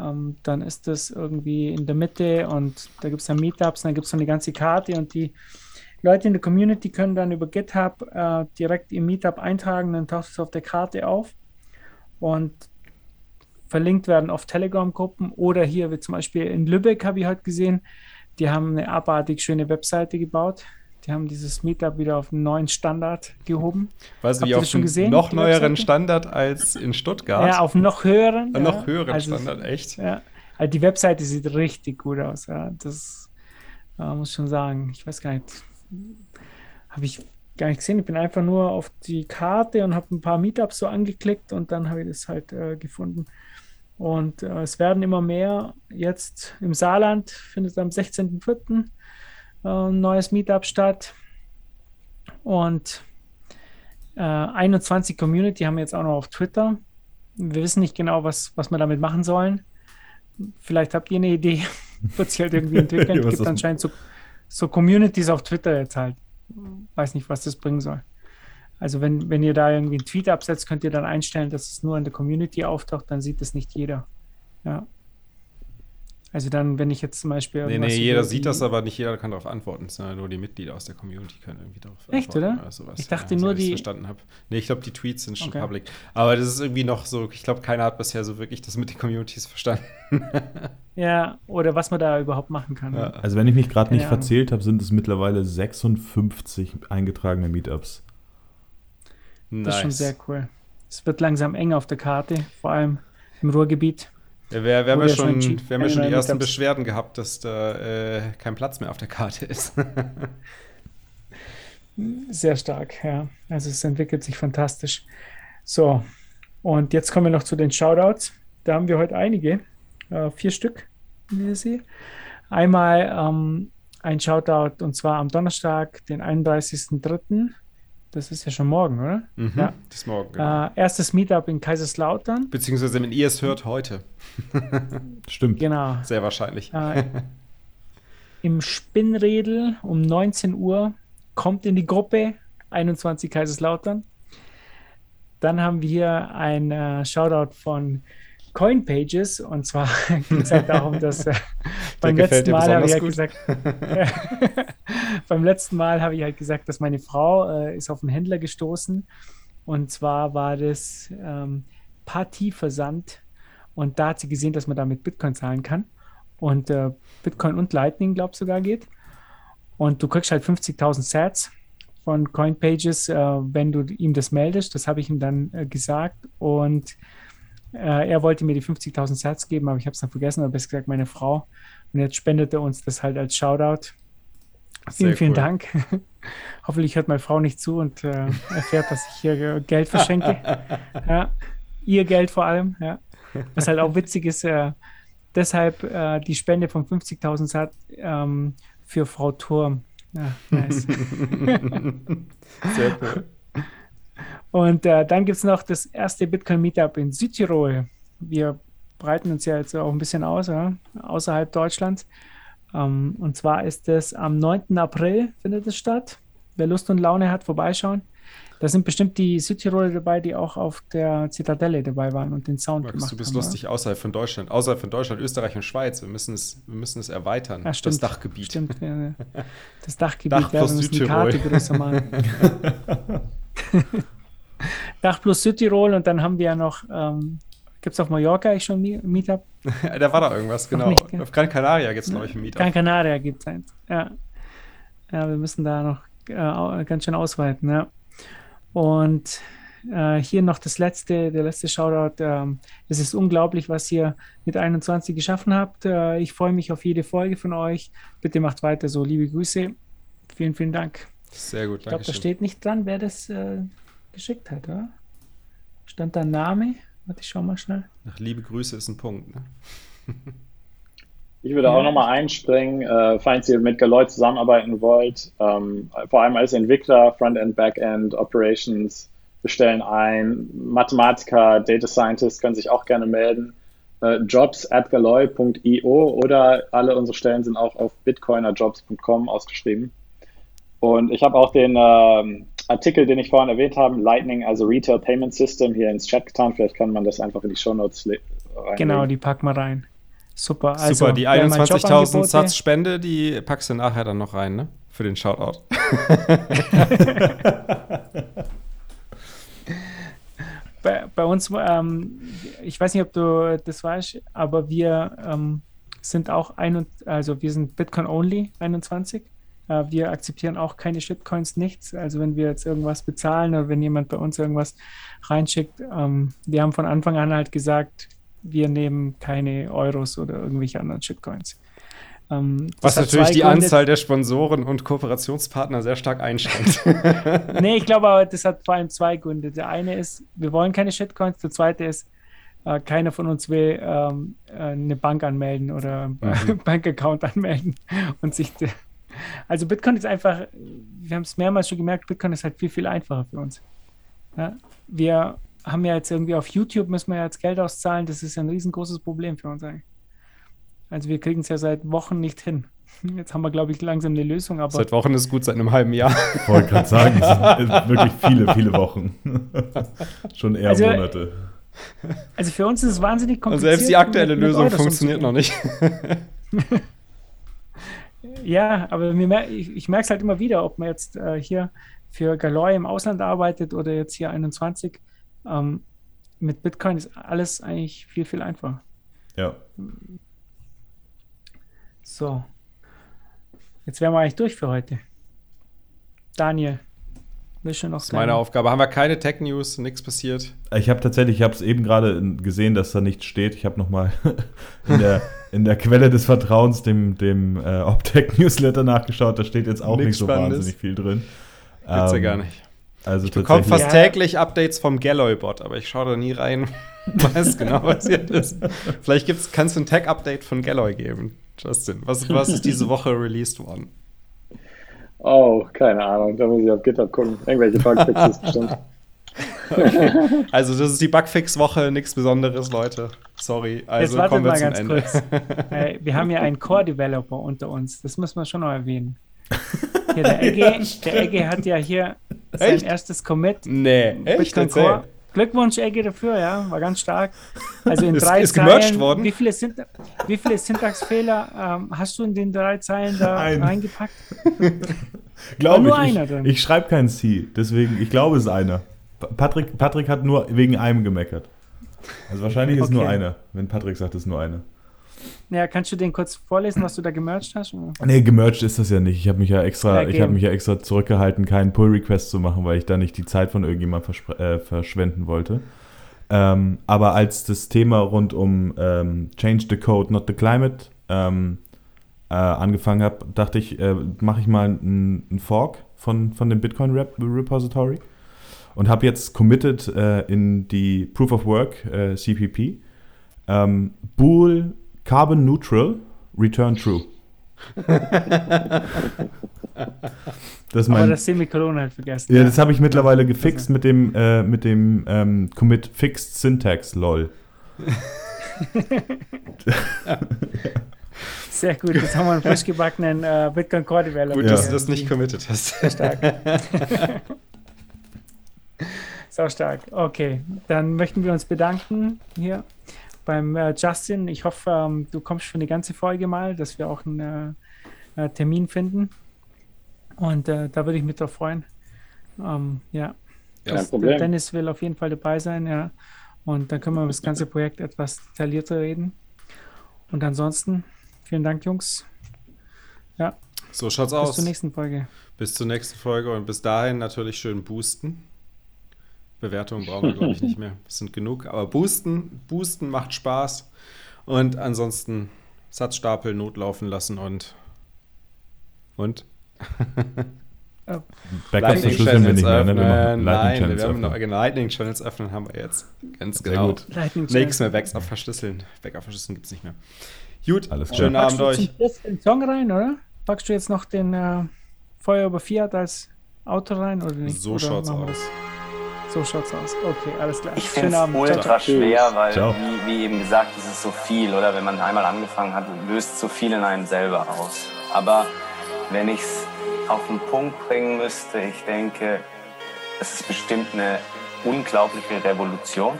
ähm, dann ist das irgendwie in der Mitte und da gibt es dann Meetups, dann gibt es so eine ganze Karte und die Leute in der Community können dann über GitHub äh, direkt ihr Meetup eintragen, dann taucht es auf der Karte auf und verlinkt werden auf Telegram-Gruppen oder hier, wie zum Beispiel in Lübeck habe ich heute gesehen, die haben eine abartig schöne Webseite gebaut. Die haben dieses Meetup wieder auf einen neuen Standard gehoben. Du, wie auf einen noch neueren Standard als in Stuttgart? Ja, auf noch höheren. Ja, noch höheren also Standard, echt? Ja. Also die Webseite sieht richtig gut aus. Ja. Das äh, muss ich schon sagen. Ich weiß gar nicht, habe ich gar nicht gesehen. Ich bin einfach nur auf die Karte und habe ein paar Meetups so angeklickt und dann habe ich das halt äh, gefunden. Und äh, es werden immer mehr. Jetzt im Saarland findet am 16.04. Äh, ein neues Meetup statt. Und äh, 21 Community haben wir jetzt auch noch auf Twitter. Wir wissen nicht genau, was, was wir damit machen sollen. Vielleicht habt ihr eine Idee. Wird sich halt irgendwie entwickeln. es gibt anscheinend so, so Communities auf Twitter jetzt halt weiß nicht, was das bringen soll. Also wenn, wenn ihr da irgendwie einen Tweet absetzt, könnt ihr dann einstellen, dass es nur in der Community auftaucht, dann sieht es nicht jeder. Ja. Also dann, wenn ich jetzt zum Beispiel. Nee, nee, jeder sieht das, aber nicht jeder kann darauf antworten. sondern nur die Mitglieder aus der Community können irgendwie darauf antworten. Echt, oder? oder sowas. Ich dachte ja, nur, so, die. verstanden habe. Nee, ich glaube, die Tweets sind schon okay. public. Aber das ist irgendwie noch so, ich glaube, keiner hat bisher so wirklich das mit den Communities verstanden. ja, oder was man da überhaupt machen kann. Ja. Also, wenn ich mich gerade nicht ja. verzählt habe, sind es mittlerweile 56 eingetragene Meetups. Nice. Das ist schon sehr cool. Es wird langsam eng auf der Karte, vor allem im Ruhrgebiet. Ja, wir, wir haben ja schon, wir haben ja schon die ersten Beschwerden gehabt, dass da äh, kein Platz mehr auf der Karte ist. Sehr stark, ja. Also es entwickelt sich fantastisch. So, und jetzt kommen wir noch zu den Shoutouts. Da haben wir heute einige, äh, vier Stück, wie ihr seht. Einmal ähm, ein Shoutout und zwar am Donnerstag, den 31.03. Das ist ja schon morgen, oder? Mhm, ja. Das ist morgen. Genau. Äh, erstes Meetup in Kaiserslautern. Beziehungsweise, wenn ihr es hört, heute. Stimmt. Genau. Sehr wahrscheinlich. Äh, Im Spinnredel um 19 Uhr kommt in die Gruppe 21 Kaiserslautern. Dann haben wir ein äh, Shoutout von Coinpages und zwar ging es halt darum, dass äh, beim letzten Mal habe ich halt gesagt, beim letzten Mal habe ich halt gesagt, dass meine Frau äh, ist auf einen Händler gestoßen. Und zwar war das ähm, Partyversand. Und da hat sie gesehen, dass man damit Bitcoin zahlen kann. Und äh, Bitcoin und Lightning, glaube ich, sogar geht. Und du kriegst halt 50.000 Sats von Coinpages, äh, wenn du ihm das meldest. Das habe ich ihm dann äh, gesagt. Und äh, er wollte mir die 50.000 Sats geben, aber ich habe es dann vergessen, aber besser gesagt meine Frau. Und jetzt spendet er uns das halt als Shoutout. Vielen, vielen cool. Dank. Hoffentlich hört meine Frau nicht zu und äh, erfährt, dass ich hier Geld verschenke. ja, ihr Geld vor allem. Ja. Was halt auch witzig ist, äh, deshalb äh, die Spende von 50.000 Sat ähm, für Frau Turm. Ja, nice. Sehr cool. Und äh, dann gibt es noch das erste Bitcoin-Meetup in Südtirol. Wir breiten uns ja jetzt auch ein bisschen aus, ja, außerhalb Deutschlands. Ähm, und zwar ist es am 9. April findet es statt. Wer Lust und Laune hat, vorbeischauen. Da sind bestimmt die Südtiroler dabei, die auch auf der Zitadelle dabei waren und den Sound Max, gemacht haben. Du bist haben, lustig ja? außerhalb von Deutschland. Außerhalb von Deutschland, Österreich und Schweiz. Wir müssen es, wir müssen es erweitern. Ja, das Dachgebiet. Stimmt, ja, das Dachgebiet. Dach plus Südtirol. Die Karte größer machen. Dach plus Südtirol und dann haben wir ja noch, ähm, gibt es auf Mallorca eigentlich schon ein Meetup? da war da irgendwas, genau. nicht? Auf Gran Canaria gibt es, glaube ich, ein Meetup. Gran Canaria gibt es eins. Ja. ja, wir müssen da noch äh, ganz schön ausweiten, ja. Und äh, hier noch das letzte, der letzte Shoutout. Ähm, es ist unglaublich, was ihr mit 21 geschaffen habt. Äh, ich freue mich auf jede Folge von euch. Bitte macht weiter so. Liebe Grüße. Vielen, vielen Dank. Sehr gut, Ich glaube, danke da steht nicht dran, wer das äh, geschickt hat, oder? Stand da Name? Warte, ich schau mal schnell. Nach Liebe Grüße ist ein Punkt. Ne? Ich würde auch nochmal einspringen, äh, falls ihr mit Galoy zusammenarbeiten wollt, ähm, vor allem als Entwickler, Frontend, Backend, Operations, bestellen ein. Mathematiker, Data Scientist können sich auch gerne melden. Äh, jobs at galoy.io oder alle unsere Stellen sind auch auf bitcoinerjobs.com ausgeschrieben. Und ich habe auch den ähm, Artikel, den ich vorhin erwähnt habe, Lightning also Retail Payment System, hier ins Chat getan. Vielleicht kann man das einfach in die Shownotes le- reinlegen. Genau, die packen wir rein. Super. Also, Super, die wer mal 21.000 Jobangebote- Satz Spende, die packst du nachher dann noch rein, ne? Für den Shoutout. bei, bei uns, ähm, ich weiß nicht, ob du das weißt, aber wir ähm, sind auch ein und, also wir sind Bitcoin only 21. Äh, wir akzeptieren auch keine Shitcoins, nichts. Also wenn wir jetzt irgendwas bezahlen oder wenn jemand bei uns irgendwas reinschickt, ähm, wir haben von Anfang an halt gesagt, wir nehmen keine Euros oder irgendwelche anderen Shitcoins. Ähm, Was natürlich die Gründe. Anzahl der Sponsoren und Kooperationspartner sehr stark einschränkt. Nee, ich glaube aber, das hat vor allem zwei Gründe. Der eine ist, wir wollen keine Shitcoins. Der zweite ist, äh, keiner von uns will ähm, äh, eine Bank anmelden oder einen Bankaccount anmelden und sich. Also Bitcoin ist einfach, wir haben es mehrmals schon gemerkt, Bitcoin ist halt viel, viel einfacher für uns. Ja? Wir haben ja jetzt irgendwie auf YouTube müssen wir ja jetzt Geld auszahlen. Das ist ja ein riesengroßes Problem für uns eigentlich. Also wir kriegen es ja seit Wochen nicht hin. Jetzt haben wir, glaube ich, langsam eine Lösung, aber Seit Wochen ist gut, seit einem halben Jahr. Ich wollte gerade sagen, es sind wirklich viele, viele Wochen. Schon eher Also, Monate. also für uns ist es wahnsinnig Und kompliziert. selbst die aktuelle mit- mit Lösung funktioniert noch nicht. Ja, aber mer ich, ich merke es halt immer wieder, ob man jetzt äh, hier für Galoy im Ausland arbeitet oder jetzt hier 21. Ähm, mit Bitcoin ist alles eigentlich viel, viel einfacher. Ja. So. Jetzt wären wir eigentlich durch für heute. Daniel, willst du noch Das ist meine Aufgabe. Haben wir keine Tech-News, nichts passiert. Ich habe tatsächlich, ich habe es eben gerade gesehen, dass da nichts steht. Ich habe nochmal in der, in der Quelle des Vertrauens, dem, dem äh, Optech-Newsletter nachgeschaut. Da steht jetzt auch Nichts nicht so Spannendes. wahnsinnig viel drin. Gibt's ja Ähm, gar nicht. Also Ich bekomme fast Ja. täglich Updates vom Galloy-Bot, aber ich schaue da nie rein, was genau passiert ist. Vielleicht gibt's, kannst du ein Tech-Update von Galloy geben, Justin. Was, was ist diese Woche released worden? Oh, keine Ahnung, da muss ich auf GitHub gucken. Irgendwelche Bugfixes bestimmt. Also, das ist die Bugfix-Woche, nichts Besonderes, Leute. Sorry. Jetzt Also wartet kommen wir mal zum ganz Ende. kurz. Äh, wir haben ja einen Core-Developer unter uns. Das muss man schon noch erwähnen. Hier, der Egge, der Egge hat ja hier sein Echt? erstes Commit. Nee, echt? Bitcoin Erzähl. Core. Glückwunsch, Egge, dafür, ja, war ganz stark. Also in Ist- drei ist gemerged Zeilen. worden? Wie viele, Synta wie viele Syntaxfehler ähm, hast du in den drei Zeilen da Ein. reingepackt? Glaube nur ich. einer drin. Ich, ich schreibe kein C, deswegen, ich glaube, es ist einer. Pa- Patrick, Patrick hat nur wegen einem gemeckert. Also wahrscheinlich ist nur Okay. einer, wenn Patrick sagt, es ist nur einer. Ja, kannst du den kurz vorlesen, was du da gemerged hast? Nee, gemerged ist das ja nicht. Ich habe mich ja extra, Ja, ich habe mich ja extra zurückgehalten, keinen Pull-Request zu machen, weil ich da nicht die Zeit von irgendjemandem äh, verschwenden wollte. Ähm, aber als das Thema rund um ähm, Change the Code, not the Climate ähm, äh, angefangen habe, dachte ich, äh, mache ich mal einen Fork von, von dem Bitcoin Rep Repository und habe jetzt committed äh, in die Proof of Work äh, CPP ähm, Bool Carbon Neutral Return True. das ist Aber mein, das Semikolon halt vergessen. ja, das habe ich mittlerweile gefixt mit dem, äh, mit dem ähm, Commit Fixed Syntax, lol. Sehr gut, jetzt haben wir einen frisch gebackenen äh, Bitcoin Core Developer. Gut, Ja. dass du das nicht committed hast. Stark. Sau stark. Okay, dann möchten wir uns bedanken hier beim äh, Justin. Ich hoffe, ähm, du kommst für eine ganze Folge mal, dass wir auch einen äh, äh, Termin finden. Und äh, da würde ich mich drauf freuen. Ähm, ja, Kein Problem. Dennis will auf jeden Fall dabei sein, ja. Und dann können wir über das ganze Projekt etwas detaillierter reden. Und ansonsten, vielen Dank, Jungs. Ja. So schaut's aus. Bis zur nächsten Folge. Bis zur nächsten Folge und bis dahin natürlich schön boosten. Bewertungen brauchen wir, glaube ich, nicht mehr. Das sind genug. Aber boosten, boosten macht Spaß. Und ansonsten Satzstapel notlaufen lassen und. Und? Backup verschlüsseln wir nicht mehr, ne? Wir machen Lightning Nein, Channels wir haben noch Lightning Channels öffnen haben wir jetzt. Ganz Sehr genau. gut. Nichts mehr Backup verschlüsseln. Backup verschlüsseln gibt es nicht mehr. Gut, Alles klar. schönen Abend Packst du euch. zum Schluss den Song rein, oder? Packst du jetzt noch den äh, Feuer über Fiat als Auto rein oder nicht? So oder schaut's machen wir aus. So schaut's aus. Okay, alles klar. Ich finde es ultra schwer, weil, wie, wie eben gesagt, es ist so viel, oder? Wenn man einmal angefangen hat, löst so viel in einem selber aus. Aber wenn ich es auf den Punkt bringen müsste, ich denke, es ist bestimmt eine unglaubliche Revolution.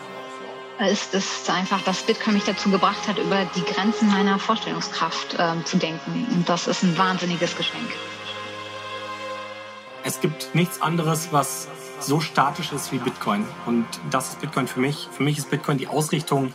ist es einfach, dass Bitcoin mich dazu gebracht hat, über die Grenzen meiner Vorstellungskraft ähm, zu denken. Und das ist ein wahnsinniges Geschenk. Es gibt nichts anderes, was so statisch ist wie Bitcoin. Und das ist Bitcoin für mich. Für mich ist Bitcoin die Ausrichtung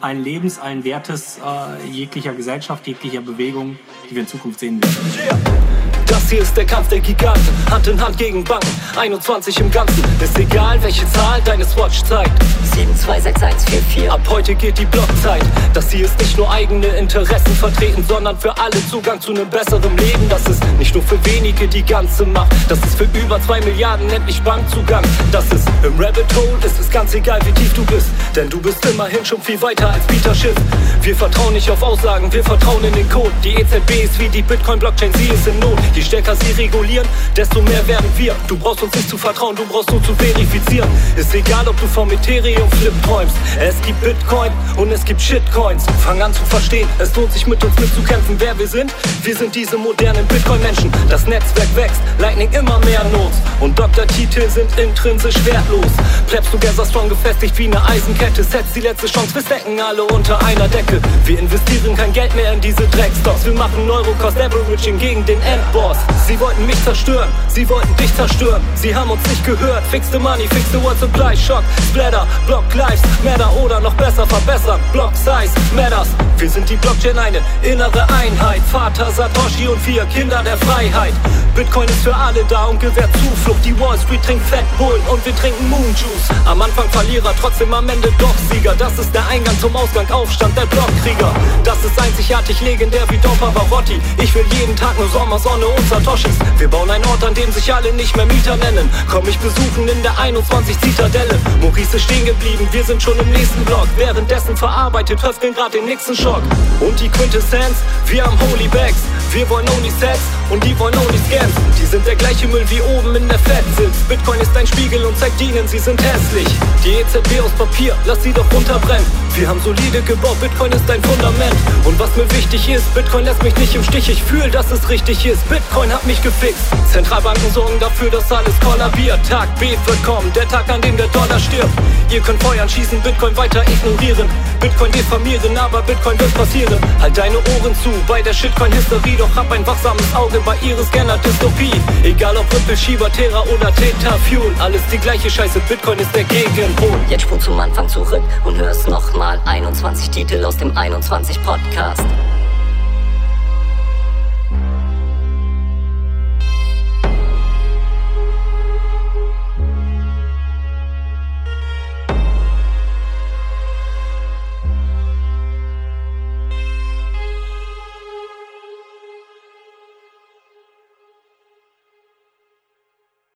allen Lebens, allen Wertes, äh, jeglicher Gesellschaft, jeglicher Bewegung, die wir in Zukunft sehen werden. Das hier ist der Kampf der Giganten, Hand in Hand gegen Banken, 21 im Ganzen. Ist egal, welche Zahl deine Swatch zeigt. 726144. Ab heute geht die Blockzeit. Das hier ist nicht nur eigene Interessen vertreten, sondern für alle Zugang zu einem besseren Leben. Das ist nicht nur für wenige die ganze Macht. Das ist für über zwei Milliarden endlich Bankzugang. Das ist im Rabbit Hole, ist es ganz egal, wie tief du bist. Denn du bist immerhin schon viel weiter als Peter Schiff. Wir vertrauen nicht auf Aussagen, wir vertrauen in den Code. Die EZB ist wie die Bitcoin-Blockchain, sie ist in Not. Je stärker sie regulieren, desto mehr werden wir. Du brauchst uns nicht zu vertrauen, du brauchst nur zu verifizieren. Ist egal, ob du vom Ethereum Flip träumst. Es gibt Bitcoin und es gibt Shitcoins. Fang an zu verstehen, es lohnt sich mit uns mitzukämpfen, wer wir sind. Wir sind diese modernen Bitcoin-Menschen. Das Netzwerk wächst, Lightning immer mehr Notes. Und Doktortitel sind intrinsisch wertlos. Plebst du Gather Strong gefestigt wie eine Eisenkette. Setzt die letzte Chance, wir stecken alle unter einer Decke. Wir investieren kein Geld mehr in diese Dreckstocks. Wir machen Neurocost Averaging gegen den Endboss. Sie wollten mich zerstören, sie wollten dich zerstören. Sie haben uns nicht gehört. Fix the money, fix the world supply. Shock, Splatter, Block Lives, Matter oder noch besser verbessern. Block Size, Matters. Wir sind die Blockchain, eine innere Einheit. Vater Satoshi und vier Kinder der Freiheit. Bitcoin ist für alle da und gewährt Zuflucht. Die Wall Street trinkt Fat Bullen und wir trinken Moon Juice. Am Anfang Verlierer, trotzdem am Ende doch Sieger. Das ist der Eingang zum Ausgang, Aufstand der Blockkrieger. Das ist einzigartig legendär wie Don Pavarotti. Ich will jeden Tag nur Sommer, Sonne und Satoshis. Wir bauen einen Ort, an dem sich alle nicht mehr Mieter nennen. Komm mich besuchen in der 21 Zitadelle. Maurice ist stehen geblieben, wir sind schon im nächsten Block. Währenddessen verarbeitet Höfgen grad den nächsten Schock. Und die Quintessenz, wir haben Holy Bags. Wir wollen only Sex und die wollen only Scams. Die sind der gleiche Müll wie oben in der Fett sitzt. Bitcoin ist ein Spiegel und zeigt ihnen, sie sind hässlich. Die EZB aus Papier, lass sie doch runterbrennen. Wir haben solide gebaut, Bitcoin ist ein Fundament. Und was mir wichtig ist, Bitcoin lässt mich nicht im Stich. Ich fühl, dass es richtig ist. Bitcoin hat mich gefixt. Zentralbanken sorgen dafür, dass alles kollabiert. Tag B wird kommen, der Tag, an dem der Dollar stirbt. Ihr könnt Feuern schießen, Bitcoin weiter ignorieren. Bitcoin diffamieren, aber Bitcoin wird passieren. Halt deine Ohren zu bei der Shitcoin-Hysterie, doch hab ein wachsames Auge bei ihres Scanner-Dystopie. Egal ob Ripple, Shiba, Terra oder Theta Fuel, alles die gleiche Scheiße, Bitcoin ist der Gegenpol. Jetzt spur zum Anfang zurück und hörst nochmal 21 Titel aus dem 21 Podcast.